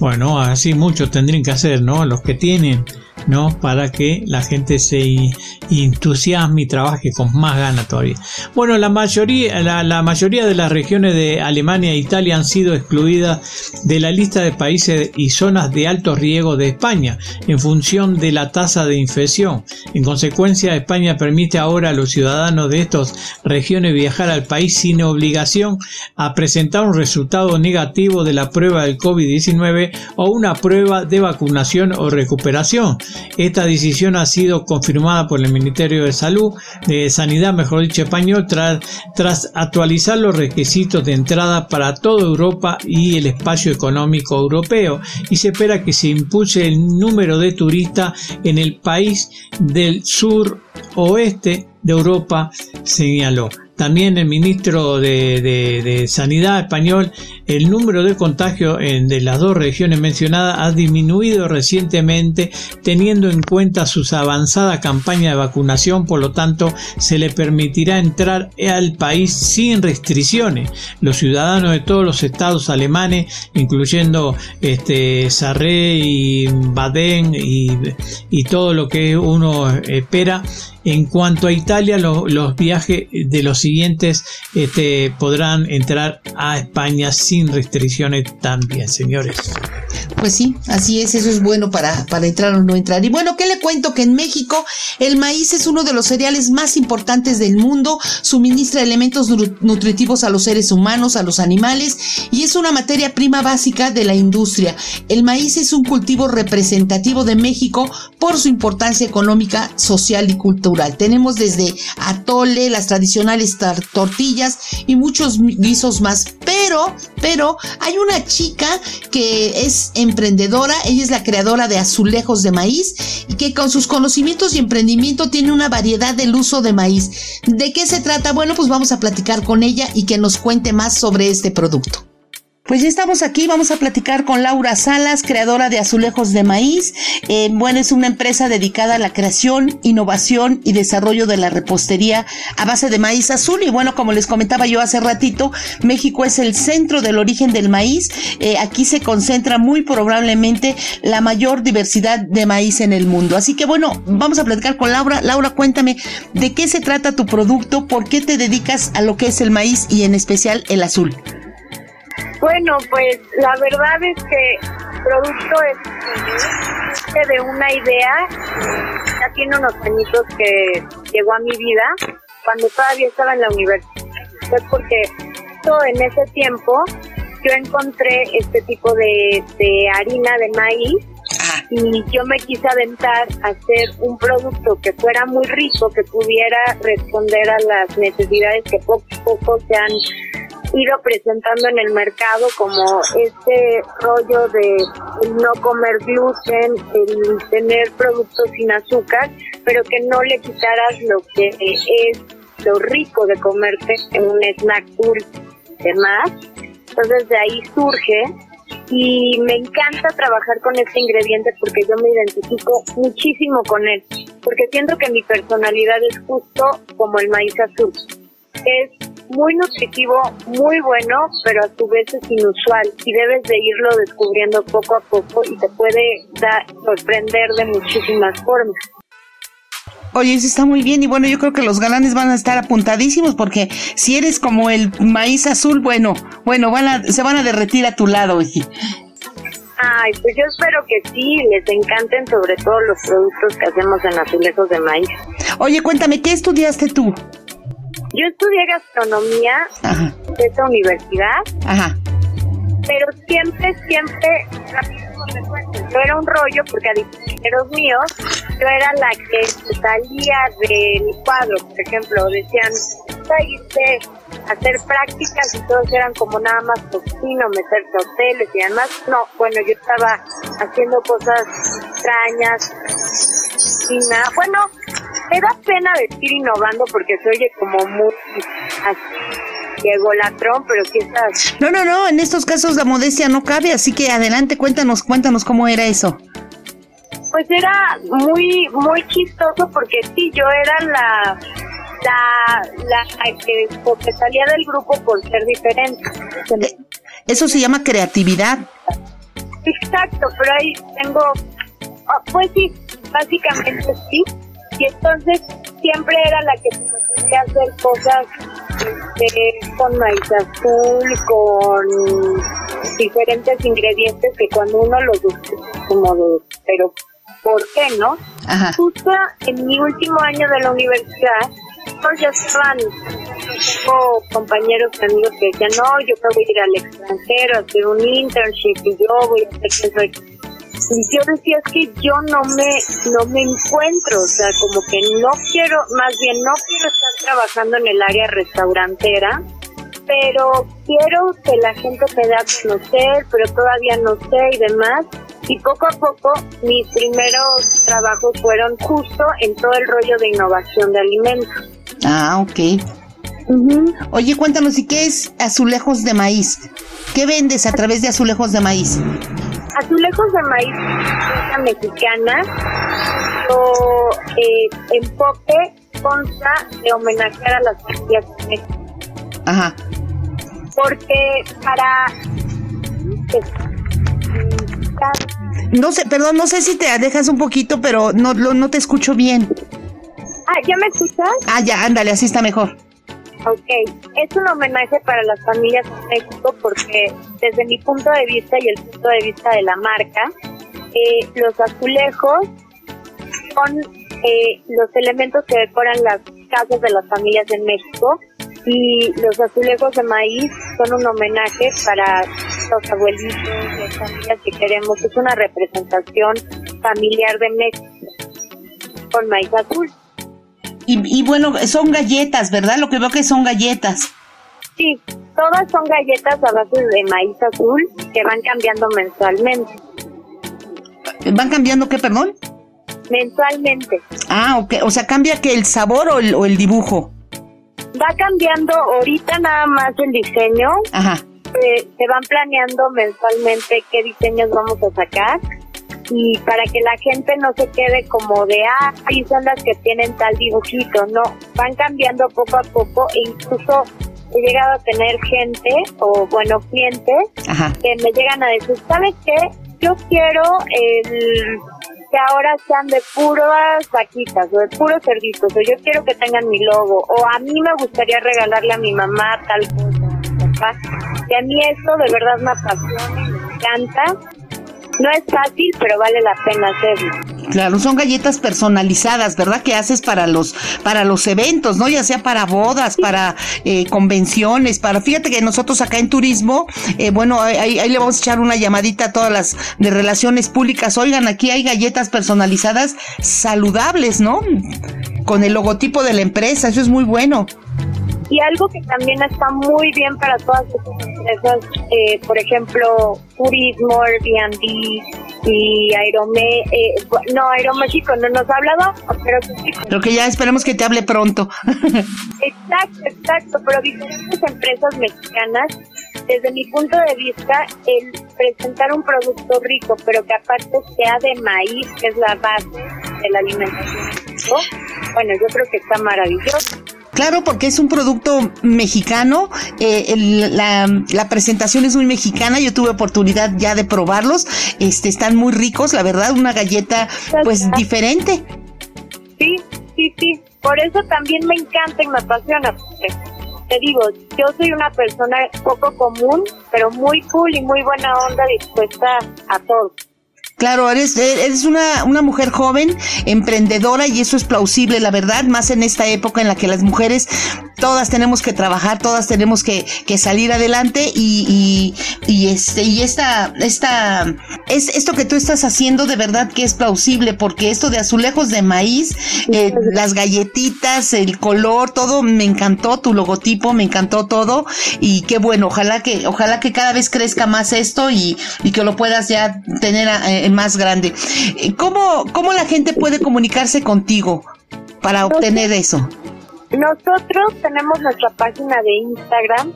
Bueno así muchos tendrían que hacer no los que tienen ¿no? Para que la gente se entusiasme y trabaje con más ganas todavía. Bueno, la mayoría, la, mayoría de las regiones de Alemania e Italia han sido excluidas de la lista de países y zonas de alto riesgo de España en función de la tasa de infección. En consecuencia, España permite ahora a los ciudadanos de estas regiones viajar al país sin obligación a presentar un resultado negativo de la prueba del COVID-19 o una prueba de vacunación o recuperación. Esta decisión ha sido confirmada por el Ministerio de Salud, de Sanidad, mejor dicho español, tras, actualizar los requisitos de entrada para toda Europa y el espacio económico europeo y se espera que se impulse el número de turistas en el país del sur oeste de Europa, señaló. También el ministro de, Sanidad español, el número de contagios en, de las dos regiones mencionadas ha disminuido recientemente teniendo en cuenta sus avanzada campaña de vacunación, por lo tanto se le permitirá entrar al país sin restricciones. Los ciudadanos de todos los estados alemanes, incluyendo este, Sarre y Baden y, y todo lo que uno espera, en cuanto a Italia, los viajes de los siguientes este, podrán entrar a España sin restricciones también, señores. Pues sí, así es, eso es bueno para, para entrar o no entrar. Y bueno, ¿qué le cuento? Que en México el maíz es uno de los cereales más importantes del mundo, suministra elementos nutritivos a los seres humanos, a los animales y es una materia prima básica de la industria. El maíz es un cultivo representativo de México por su importancia económica, social y cultural. Tenemos desde atole, las tradicionales tortillas y muchos guisos más, pero, pero hay una chica que es emprendedora, ella es la creadora de azulejos de maíz y que con sus conocimientos y emprendimiento tiene una variedad del uso de maíz. ¿De qué se trata? Bueno, pues vamos a platicar con ella y que nos cuente más sobre este producto. Pues ya estamos aquí, vamos a platicar con Laura Salas, creadora de Azulejos de Maíz. Eh, bueno, es una empresa dedicada a la creación, innovación y desarrollo de la repostería a base de maíz azul. Y bueno, como les comentaba yo hace ratito, México es el centro del origen del maíz. Eh, aquí se concentra muy probablemente la mayor diversidad de maíz en el mundo. Así que bueno, vamos a platicar con Laura. Laura, cuéntame de qué se trata tu producto, por qué te dedicas a lo que es el maíz y en especial el azul. Bueno, pues la verdad es que el producto es de una idea, ya tiene unos añitos que llegó a mi vida cuando todavía estaba en la universidad. Fue porque en ese tiempo yo encontré este tipo de, de harina de maíz y yo me quise aventar a hacer un producto que fuera muy rico, que pudiera responder a las necesidades que poco a poco se han ido presentando en el mercado como este rollo de no comer gluten, el tener productos sin azúcar, pero que no le quitaras lo que es lo rico de comerte en un snack dulce demás. Entonces de ahí surge y me encanta trabajar con este ingrediente porque yo me identifico muchísimo con él, porque siento que mi personalidad es justo como el maíz azul. Es muy nutritivo, muy bueno, pero a su vez es inusual y debes de irlo descubriendo poco a poco y te puede dar, sorprender de muchísimas formas. Oye, eso está muy bien y bueno, yo creo que los galanes van a estar apuntadísimos porque si eres como el maíz azul, bueno, bueno, van a, se van a derretir a tu lado. Oye. Ay, pues yo espero que sí, les encanten sobre todo los productos que hacemos en azulejos de maíz. Oye, cuéntame, ¿qué estudiaste tú? Yo estudié gastronomía Ajá. en esta universidad, Ajá. pero siempre, siempre, yo era un rollo porque a compañeros míos, yo era la que salía del cuadro, por ejemplo, decían, saliste a hacer prácticas y todos eran como nada más cocino, meterse a hoteles y demás. No, bueno, yo estaba haciendo cosas extrañas y nada. Bueno, me da pena decir innovando porque se oye como muy así, Diego Latrón, pero quizás No, no, no, en estos casos la modestia no cabe, así que adelante, cuéntanos, cuéntanos cómo era eso. Pues era muy, muy chistoso porque sí, yo era la, la, la que porque salía del grupo por ser diferente. Eh, Eso se llama creatividad. Exacto, pero ahí tengo, ah, pues sí, básicamente sí. Y entonces siempre era la que podía hacer cosas este, con maíz azul, con diferentes ingredientes que cuando uno los como de, pero ¿por qué no? Ajá. Justo en mi último año de la universidad, pues ya estaban, compañeros y amigos que decían, no, yo voy a ir al extranjero a hacer un internship y yo voy a hacer que yo decía es que yo no me no me encuentro, o sea, como que no quiero, más bien no quiero estar trabajando en el área restaurantera, pero quiero que la gente me dé a conocer, pero todavía no sé y demás. Y poco a poco mis primeros trabajos fueron justo en todo el rollo de innovación de alimentos. Ah, ok. Oye, cuéntanos, ¿y qué es azulejos de maíz? ¿Qué vendes a través de azulejos de maíz? Azulejos de maíz mexicana, su eh, enfoque consta de homenajear a las familias de México. Ajá. Porque para... No sé, perdón, no sé si te dejas un poquito, pero no, lo- no te escucho bien. Ah, ¿ya me escuchas? Ah, ya, ándale, así está mejor. Ok, es un homenaje para las familias en México porque desde mi punto de vista y el punto de vista de la marca, eh, los azulejos son eh, los elementos que decoran las casas de las familias en México y los azulejos de maíz son un homenaje para los abuelitos, las familias que queremos. Es una representación familiar de México con maíz azul. Y, y bueno, son galletas, ¿verdad? Lo que veo que son galletas. Sí, todas son galletas a base de maíz azul que van cambiando mensualmente. ¿Van cambiando qué, perdón? Mensualmente. Ah, ok. O sea, ¿cambia que el sabor o el, o el dibujo? Va cambiando ahorita nada más el diseño. Ajá. eh, se van planeando mensualmente qué diseños vamos a sacar. Y para que la gente no se quede como de, ah, ahí son las que tienen tal dibujito. No, van cambiando poco a poco e incluso he llegado a tener gente o, bueno, clientes Ajá. que me llegan a decir, ¿sabes qué? Yo quiero el que ahora sean de puras vaquitas o de puros cerditos, o yo quiero que tengan mi logo, o a mí me gustaría regalarle a mi mamá tal cosa, a mi papá. Y a mí esto de verdad me apasiona, y me encanta. No es fácil, pero vale la pena hacerlo. Claro, son galletas personalizadas, ¿verdad? Que haces para los para los eventos, ¿no? Ya sea para bodas, para eh, convenciones, para fíjate que nosotros acá en turismo, eh, bueno, ahí, ahí, le vamos a echar una llamadita a todas las de relaciones públicas. Oigan, aquí hay galletas personalizadas saludables, ¿no? Con el logotipo de la empresa, eso es muy bueno. Y algo que también está muy bien para todas estas empresas, eh, por ejemplo, turismo, Airbnb y Aerome, eh, no, Aeroméxico no nos ha hablado, pero sí. Lo que ya esperemos que te hable pronto. exacto, exacto, pero diferentes empresas mexicanas, desde mi punto de vista, el presentar un producto rico, pero que aparte sea de maíz, que es la base de la alimentación, bueno, yo creo que está maravilloso. Claro, porque es un producto mexicano, eh, la, la, presentación es muy mexicana, yo tuve oportunidad ya de probarlos, este, están muy ricos, la verdad, una galleta pues diferente. Sí, sí, sí, por eso también me encanta y me apasiona. Te digo, yo soy una persona poco común, pero muy cool y muy buena onda dispuesta a todo. Claro, eres, eres una, una mujer joven, emprendedora y eso es plausible, la verdad, más en esta época en la que las mujeres todas tenemos que trabajar, todas tenemos que, que salir adelante y, y, y, este, y esta, esta, es esto que tú estás haciendo de verdad que es plausible porque esto de azulejos de maíz, eh, las galletitas, el color, todo, me encantó tu logotipo, me encantó todo y qué bueno, ojalá que, ojalá que cada vez crezca más esto y, y que lo puedas ya tener eh, más grande. ¿Cómo, ¿Cómo la gente puede comunicarse contigo para obtener eso? Nosotros tenemos nuestra página de Instagram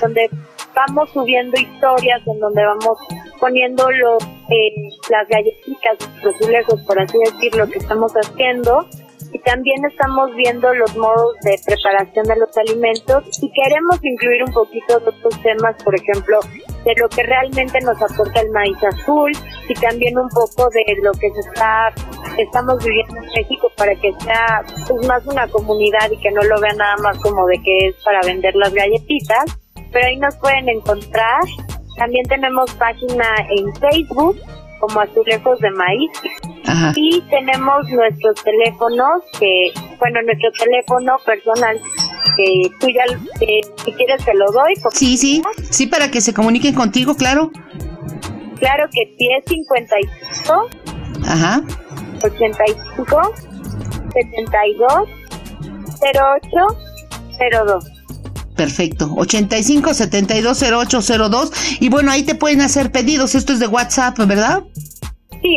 donde vamos subiendo historias, en donde vamos poniendo los, eh, las galletitas, los azulejos, por así decirlo, que estamos haciendo y también estamos viendo los modos de preparación de los alimentos y queremos incluir un poquito de otros temas, por ejemplo, de lo que realmente nos aporta el maíz azul y también un poco de lo que se está estamos viviendo en México para que sea pues, más una comunidad y que no lo vean nada más como de que es para vender las galletitas, pero ahí nos pueden encontrar. También tenemos página en Facebook como Azulejos de Maíz y tenemos nuestros teléfonos, que, bueno, nuestro teléfono personal, que tú ya, si quieres te lo doy. Sí, sí, sí, para que se comuniquen contigo, claro. Claro que sí, es 55. Ajá. 85 72 08 02. Perfecto. 85 72 08 02. Y bueno, ahí te pueden hacer pedidos. Esto es de WhatsApp, ¿verdad? Sí.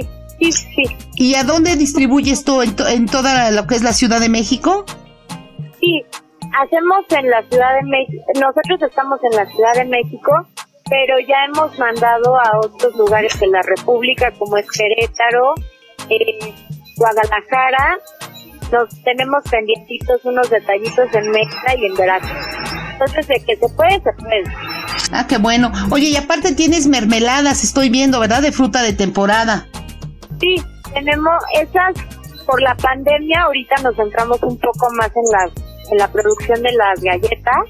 Sí, sí. ¿Y a dónde distribuyes tú? ¿En, toda lo que es la Ciudad de México? Sí, hacemos en la Ciudad de México. Nosotros estamos en la Ciudad de México, pero ya hemos mandado a otros lugares de la República, como es Querétaro, eh, Guadalajara. Nos tenemos pendientitos unos detallitos en México y en Veracruz. Entonces, de que se puede, se puede. Ah, qué bueno. Oye, y aparte tienes mermeladas, estoy viendo, ¿verdad? De fruta de temporada. Sí, tenemos esas, por la pandemia ahorita nos centramos un poco más en la, en la producción de las galletas.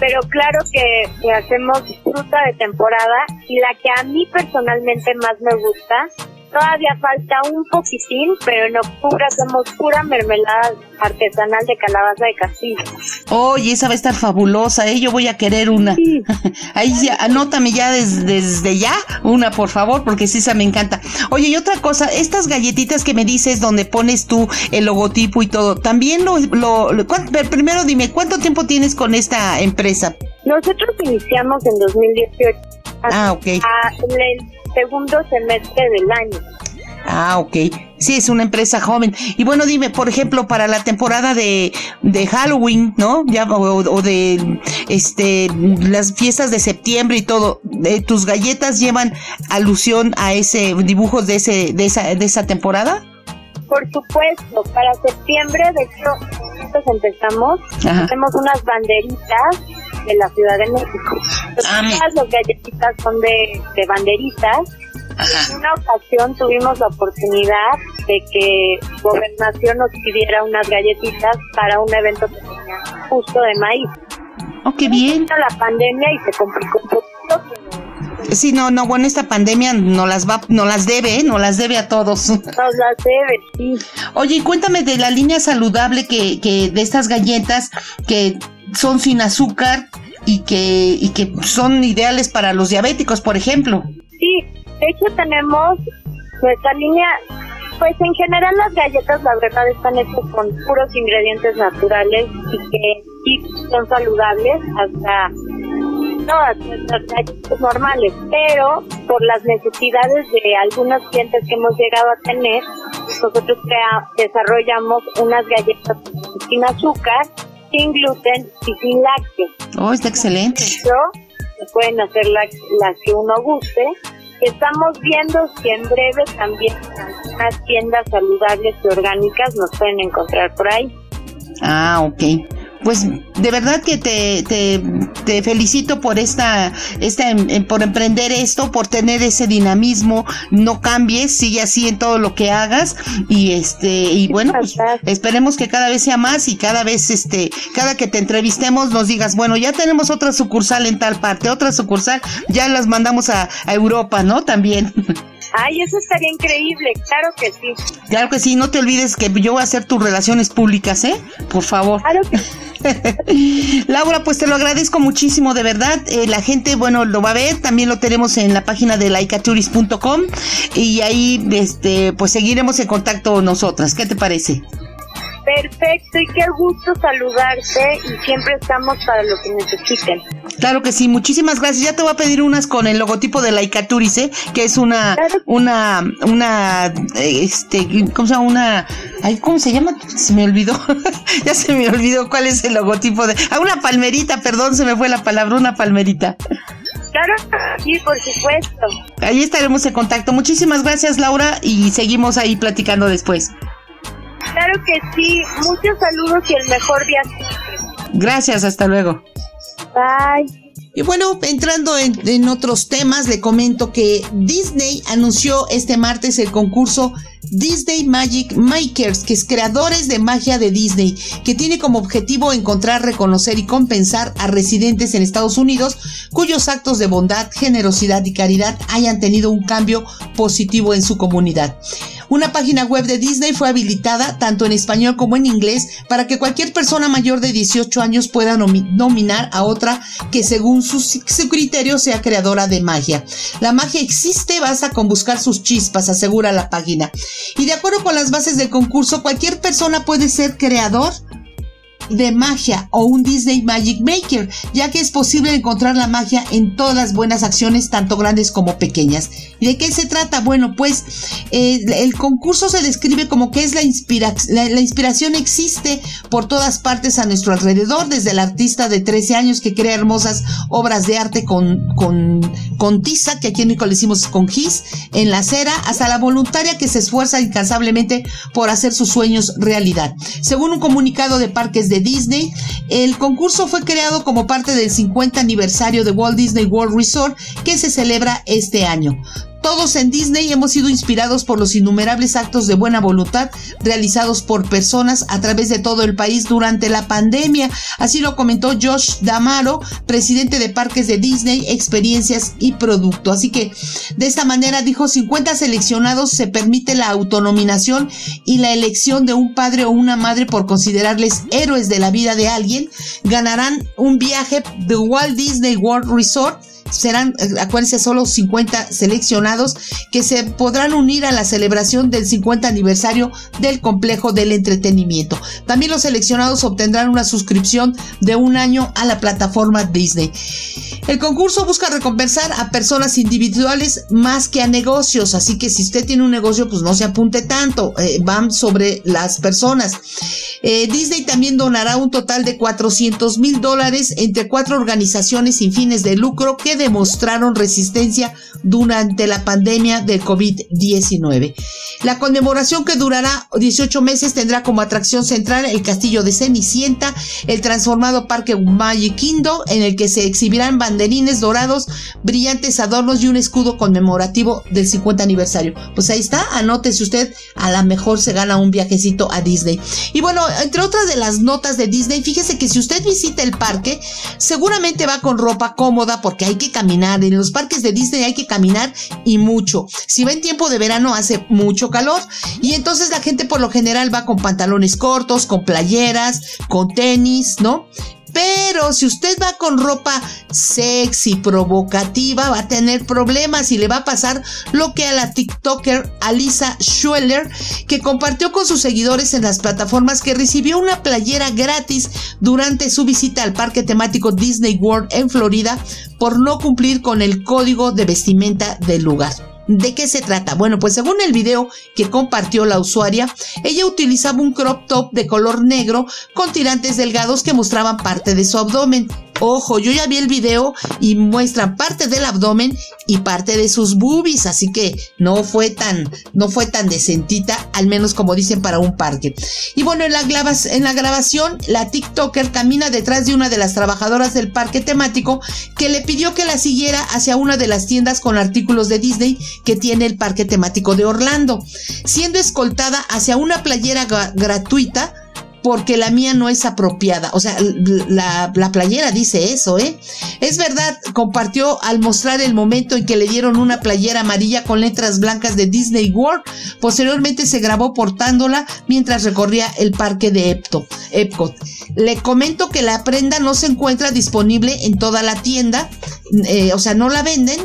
Pero claro que, que hacemos fruta de temporada y la que a mí personalmente más me gusta Todavía falta un poquitín, pero en octubre hacemos pura mermelada artesanal de calabaza de castillo. Oye, esa va a estar fabulosa, ¿eh? Yo voy a querer una. Ahí ya, anótame ya desde, ya una, por favor, porque sí, esa me encanta. Oye, y otra cosa, estas galletitas que me dices donde pones tú el logotipo y todo, también lo... lo, primero dime, ¿cuánto tiempo tienes con esta empresa? Nosotros iniciamos en 2018. Ah, ok segundo semestre del año. Ah, ok. Sí, es una empresa joven. Y bueno, dime, por ejemplo, para la temporada de, de Halloween, ¿no? Ya, o, de este las fiestas de septiembre y todo, ¿tus galletas llevan alusión a ese dibujos de ese de esa de esa temporada? Por supuesto, para septiembre, de hecho, nosotros empezamos, hacemos unas banderitas de la Ciudad de México. Ah, Todas las galletitas son de, de banderitas. En una ocasión tuvimos la oportunidad de que Gobernación nos pidiera unas galletitas para un evento que tenía justo de maíz. Oh, qué bien. la pandemia y se complicó un poquito, Sí, no, no, bueno, esta pandemia no las va, no las debe, ¿eh? no las debe a todos. Nos las debe, sí. Oye, cuéntame de la línea saludable que, que de estas galletas que son sin azúcar y que, y que son ideales para los diabéticos, por ejemplo. Sí, de hecho tenemos nuestra línea, pues en general las galletas la verdad están hechas con puros ingredientes naturales y que sí son saludables hasta todas nuestras galletas normales, pero por las necesidades de algunos clientes que hemos llegado a tener, nosotros crea, desarrollamos unas galletas sin azúcar sin gluten y sin lácteos. Oh, está excelente. pueden hacer las la que uno guste. Estamos viendo si en breve también las tiendas saludables y orgánicas nos pueden encontrar por ahí. Ah, ok pues de verdad que te, te, felicito por esta, esta em, em, por emprender esto, por tener ese dinamismo, no cambies, sigue así en todo lo que hagas y este y bueno, pues esperemos que cada vez sea más y cada vez este cada que te entrevistemos nos digas, bueno, ya tenemos otra sucursal en tal parte, otra sucursal, ya las mandamos a, a Europa, ¿no? También. Ay, eso estaría increíble, claro que sí. Claro que sí, no te olvides que yo voy a hacer tus relaciones públicas, ¿eh? Por favor. Claro que Laura, pues te lo agradezco muchísimo, de verdad. Eh, la gente, bueno, lo va a ver, también lo tenemos en la página de laicaturis.com y ahí, este, pues seguiremos en contacto nosotras. ¿Qué te parece? Perfecto, y qué gusto saludarte y siempre estamos para lo que necesiten. Claro que sí, muchísimas gracias. Ya te voy a pedir unas con el logotipo de Laicaturis, ¿eh? que es una, una, una, este, ¿cómo se llama? Una, ay, ¿cómo se llama? Se me olvidó, ya se me olvidó cuál es el logotipo de, ah, una palmerita, perdón, se me fue la palabra, una palmerita. Claro, sí, por supuesto. Ahí estaremos en contacto. Muchísimas gracias, Laura, y seguimos ahí platicando después. Claro que sí. Muchos saludos y el mejor día. Gracias, hasta luego. Bye. Y bueno, entrando en, otros temas, le comento que Disney anunció este martes el concurso Disney Magic Makers, que es creadores de magia de Disney, que tiene como objetivo encontrar, reconocer y compensar a residentes en Estados Unidos cuyos actos de bondad, generosidad y caridad hayan tenido un cambio positivo en su comunidad. Una página web de Disney fue habilitada tanto en español como en inglés para que cualquier persona mayor de 18 años pueda nominar a otra que según su, su criterio sea creadora de magia. La magia existe, basta con buscar sus chispas, asegura la página. Y de acuerdo con las bases del concurso, cualquier persona puede ser creador de magia o un Disney Magic Maker, ya que es posible encontrar la magia en todas las buenas acciones, tanto grandes como pequeñas. ¿Y de qué se trata? Bueno, pues eh, el concurso se describe como que es la, la, inspiración existe por todas partes a nuestro alrededor, desde el artista de 13 años que crea hermosas obras de arte con, con, tiza, que aquí en México le decimos con gis, en la cera, hasta la voluntaria que se esfuerza incansablemente por hacer sus sueños realidad. Según un comunicado de Parques de Disney. El concurso fue creado como parte del 50 aniversario de Walt Disney World Resort que se celebra este año. Todos en Disney hemos sido inspirados por los innumerables actos de buena voluntad realizados por personas a través de todo el país durante la pandemia. Así lo comentó Josh Damaro, presidente de Parques de Disney, Experiencias y Producto. Así que de esta manera dijo 50 seleccionados se permite la autonominación y la elección de un padre o una madre por considerarles héroes de la vida de alguien. Ganarán un viaje de Walt Disney World Resort serán, eh, acuérdense, solo 50 seleccionados que se podrán unir a la celebración del 50 aniversario del complejo del entretenimiento. También los seleccionados obtendrán una suscripción de un año a la plataforma Disney. El concurso busca recompensar a personas individuales más que a negocios, así que si usted tiene un negocio, pues no se apunte tanto, eh, van sobre las personas. Eh, Disney también donará un total de 400 mil dólares entre cuatro organizaciones sin fines de lucro que demostraron resistencia durante la pandemia del COVID-19. La conmemoración que durará 18 meses tendrá como atracción central el castillo de Cenicienta, el transformado parque Magic Kingdom, en el que se exhibirán banderines dorados, brillantes adornos y un escudo conmemorativo del 50 aniversario. Pues ahí está, anótese usted, a lo mejor se gana un viajecito a Disney. Y bueno, entre otras de las notas de Disney, fíjese que si usted visita el parque, seguramente va con ropa cómoda porque hay que caminar. En los parques de Disney hay que caminar y mucho. Si va en tiempo de verano hace mucho calor y entonces la gente por lo general va con pantalones cortos, con playeras, con tenis, ¿no? Pero si usted va con ropa sexy, provocativa, va a tener problemas y le va a pasar lo que a la TikToker Alisa Schweller, que compartió con sus seguidores en las plataformas que recibió una playera gratis durante su visita al parque temático Disney World en Florida por no cumplir con el código de vestimenta del lugar. ¿De qué se trata? Bueno, pues según el video que compartió la usuaria, ella utilizaba un crop top de color negro con tirantes delgados que mostraban parte de su abdomen. Ojo, yo ya vi el video y muestran parte del abdomen y parte de sus boobies, así que no fue tan, no fue tan decentita, al menos como dicen para un parque. Y bueno, en la, en la grabación, la TikToker camina detrás de una de las trabajadoras del parque temático que le pidió que la siguiera hacia una de las tiendas con artículos de Disney que tiene el parque temático de Orlando, siendo escoltada hacia una playera gratuita porque la mía no es apropiada. O sea, la, playera dice eso, ¿eh? Es verdad, compartió al mostrar el momento en que le dieron una playera amarilla con letras blancas de Disney World. Posteriormente se grabó portándola mientras recorría el parque de Epcot. Le comento que la prenda no se encuentra disponible en toda la tienda, eh, o sea, no la venden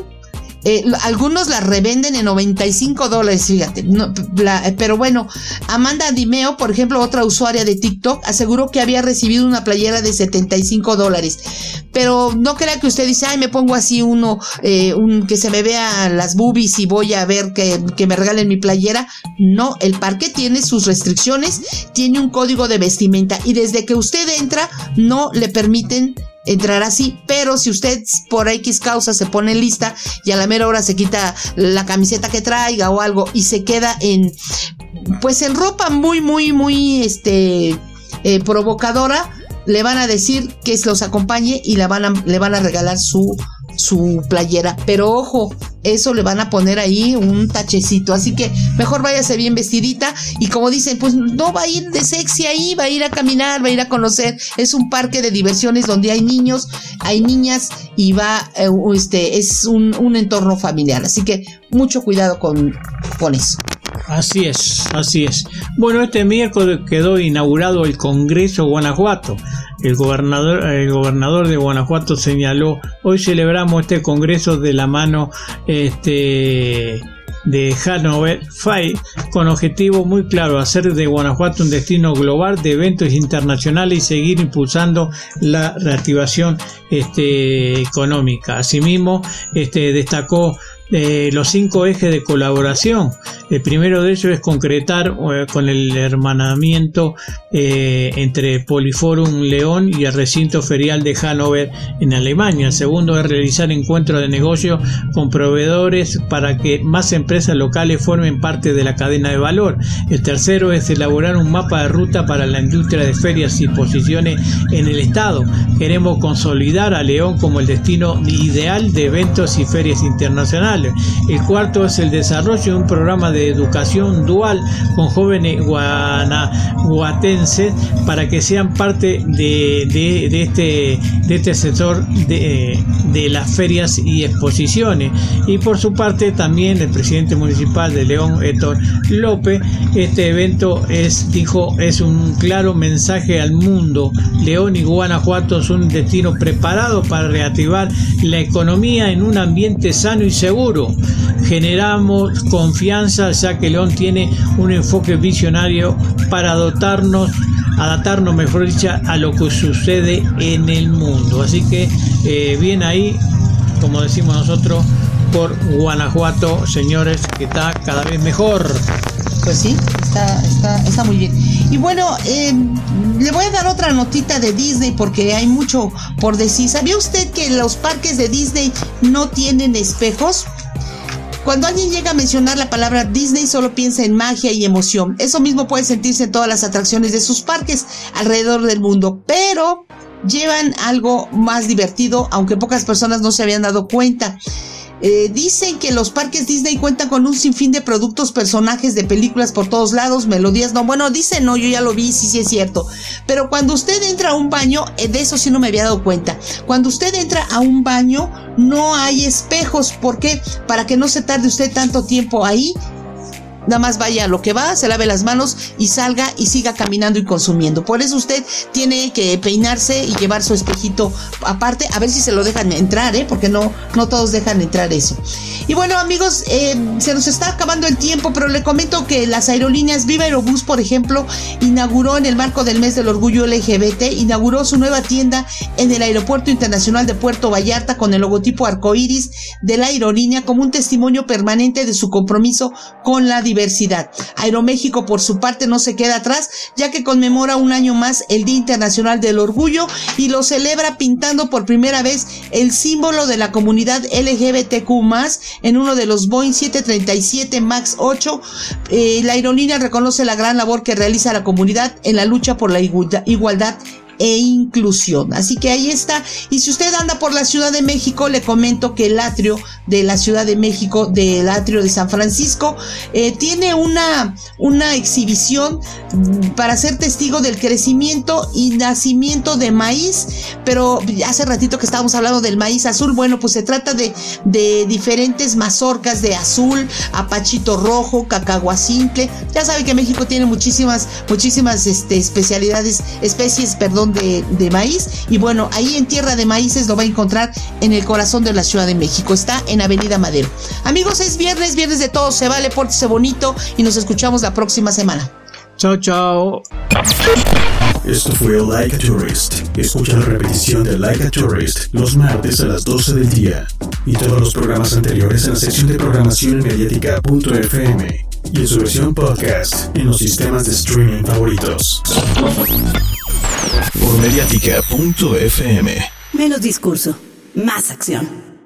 eh, algunos la revenden en 95 dólares, fíjate. Eh, pero bueno, Amanda Dimeo, por ejemplo, otra usuaria de TikTok, aseguró que había recibido una playera de 75 dólares. Pero no crea que usted dice, ay, me pongo así uno, eh, un, que se me vea las boobies y voy a ver que, que me regalen mi playera. No, el parque tiene sus restricciones, tiene un código de vestimenta y desde que usted entra no le permiten entrar así, pero si usted por X causa se pone lista y a la mera hora se quita la camiseta que traiga o algo y se queda en, pues en ropa muy, muy, muy, este, eh, provocadora, le van a decir que los acompañe y le van le van a regalar su su playera. Pero ojo, eso le van a poner ahí un tachecito. Así que mejor váyase bien vestidita. Y como dicen, pues no va a ir de sexy ahí, va a ir a caminar, va a ir a conocer. Es un parque de diversiones donde hay niños, hay niñas y va, eh, este, es un, un, entorno familiar. Así que mucho cuidado con, con eso. Así es, así es. Bueno, este miércoles quedó inaugurado el Congreso Guanajuato. El gobernador, el gobernador de Guanajuato señaló, hoy celebramos este Congreso de la mano este, de Hanover Fay con objetivo muy claro, hacer de Guanajuato un destino global de eventos internacionales y seguir impulsando la reactivación este, económica. Asimismo, este, destacó eh, los cinco ejes de colaboración. El primero de ellos es concretar eh, con el hermanamiento eh, entre Poliforum León y el recinto ferial de Hannover en Alemania. El segundo es realizar encuentros de negocio con proveedores para que más empresas locales formen parte de la cadena de valor. El tercero es elaborar un mapa de ruta para la industria de ferias y exposiciones en el estado. Queremos consolidar a León como el destino ideal de eventos y ferias internacionales el cuarto es el desarrollo de un programa de educación dual con jóvenes guanajuatenses para que sean parte de, este, este sector de, las ferias y exposiciones. Y por su parte también el presidente municipal de León, Héctor López, este evento es, dijo, es un claro mensaje al mundo. León y Guanajuato son un destino preparado para reactivar la economía en un ambiente sano y seguro Generamos confianza ya que León tiene un enfoque visionario para dotarnos adaptarnos, mejor dicho, a lo que sucede en el mundo. Así que eh, bien ahí, como decimos nosotros, por Guanajuato, señores, que está cada vez mejor. Pues sí, está, está, está muy bien. Y bueno, eh, le voy a dar otra notita de Disney porque hay mucho por decir. ¿Sabía usted que los parques de Disney no tienen espejos? Cuando alguien llega a mencionar la palabra Disney solo piensa en magia y emoción. Eso mismo puede sentirse en todas las atracciones de sus parques alrededor del mundo, pero llevan algo más divertido, aunque pocas personas no se habían dado cuenta. Eh, dicen que los parques Disney cuentan con un sinfín de productos, personajes de películas por todos lados, melodías, no, bueno, dicen no, yo ya lo vi, sí, sí es cierto. Pero cuando usted entra a un baño, eh, de eso sí no me había dado cuenta. Cuando usted entra a un baño, no hay espejos. ¿Por qué? Para que no se tarde usted tanto tiempo ahí nada más vaya a lo que va, se lave las manos y salga y siga caminando y consumiendo. Por eso usted tiene que peinarse y llevar su espejito aparte, a ver si se lo dejan entrar, ¿eh? porque no, no todos dejan entrar eso. Y bueno, amigos, eh, se nos está acabando el tiempo, pero le comento que las aerolíneas Viva Aerobús, por ejemplo, inauguró en el marco del mes del orgullo LGBT, inauguró su nueva tienda en el Aeropuerto Internacional de Puerto Vallarta con el logotipo arcoíris de la aerolínea como un testimonio permanente de su compromiso con la Aeroméxico, por su parte, no se queda atrás, ya que conmemora un año más el Día Internacional del Orgullo y lo celebra pintando por primera vez el símbolo de la comunidad LGBTQ en uno de los Boeing 737 MAX 8. Eh, la aerolínea reconoce la gran labor que realiza la comunidad en la lucha por la igualdad e inclusión. Así que ahí está. Y si usted anda por la Ciudad de México, le comento que el atrio de la Ciudad de México, del atrio de San Francisco, eh, tiene una, una exhibición mm, para ser testigo del crecimiento y nacimiento de maíz. Pero hace ratito que estábamos hablando del maíz azul, bueno, pues se trata de, de diferentes mazorcas de azul, apachito rojo, cacahuacincle. Ya sabe que México tiene muchísimas, muchísimas este, especialidades, especies, perdón, de, maíz. Y bueno, ahí en Tierra de Maíces lo va a encontrar en el corazón de la Ciudad de México. Está en Avenida Madero. Amigos, es viernes, viernes de todo se vale, pórtese bonito y nos escuchamos la próxima semana. Chao, chao. Esto fue Like a Tourist. Escucha la repetición de Like a Tourist los martes a las 12 del día y todos los programas anteriores en la sección de programación mediática.fm y en su versión podcast en los sistemas de streaming favoritos por mediática.fm. Menos discurso, más acción.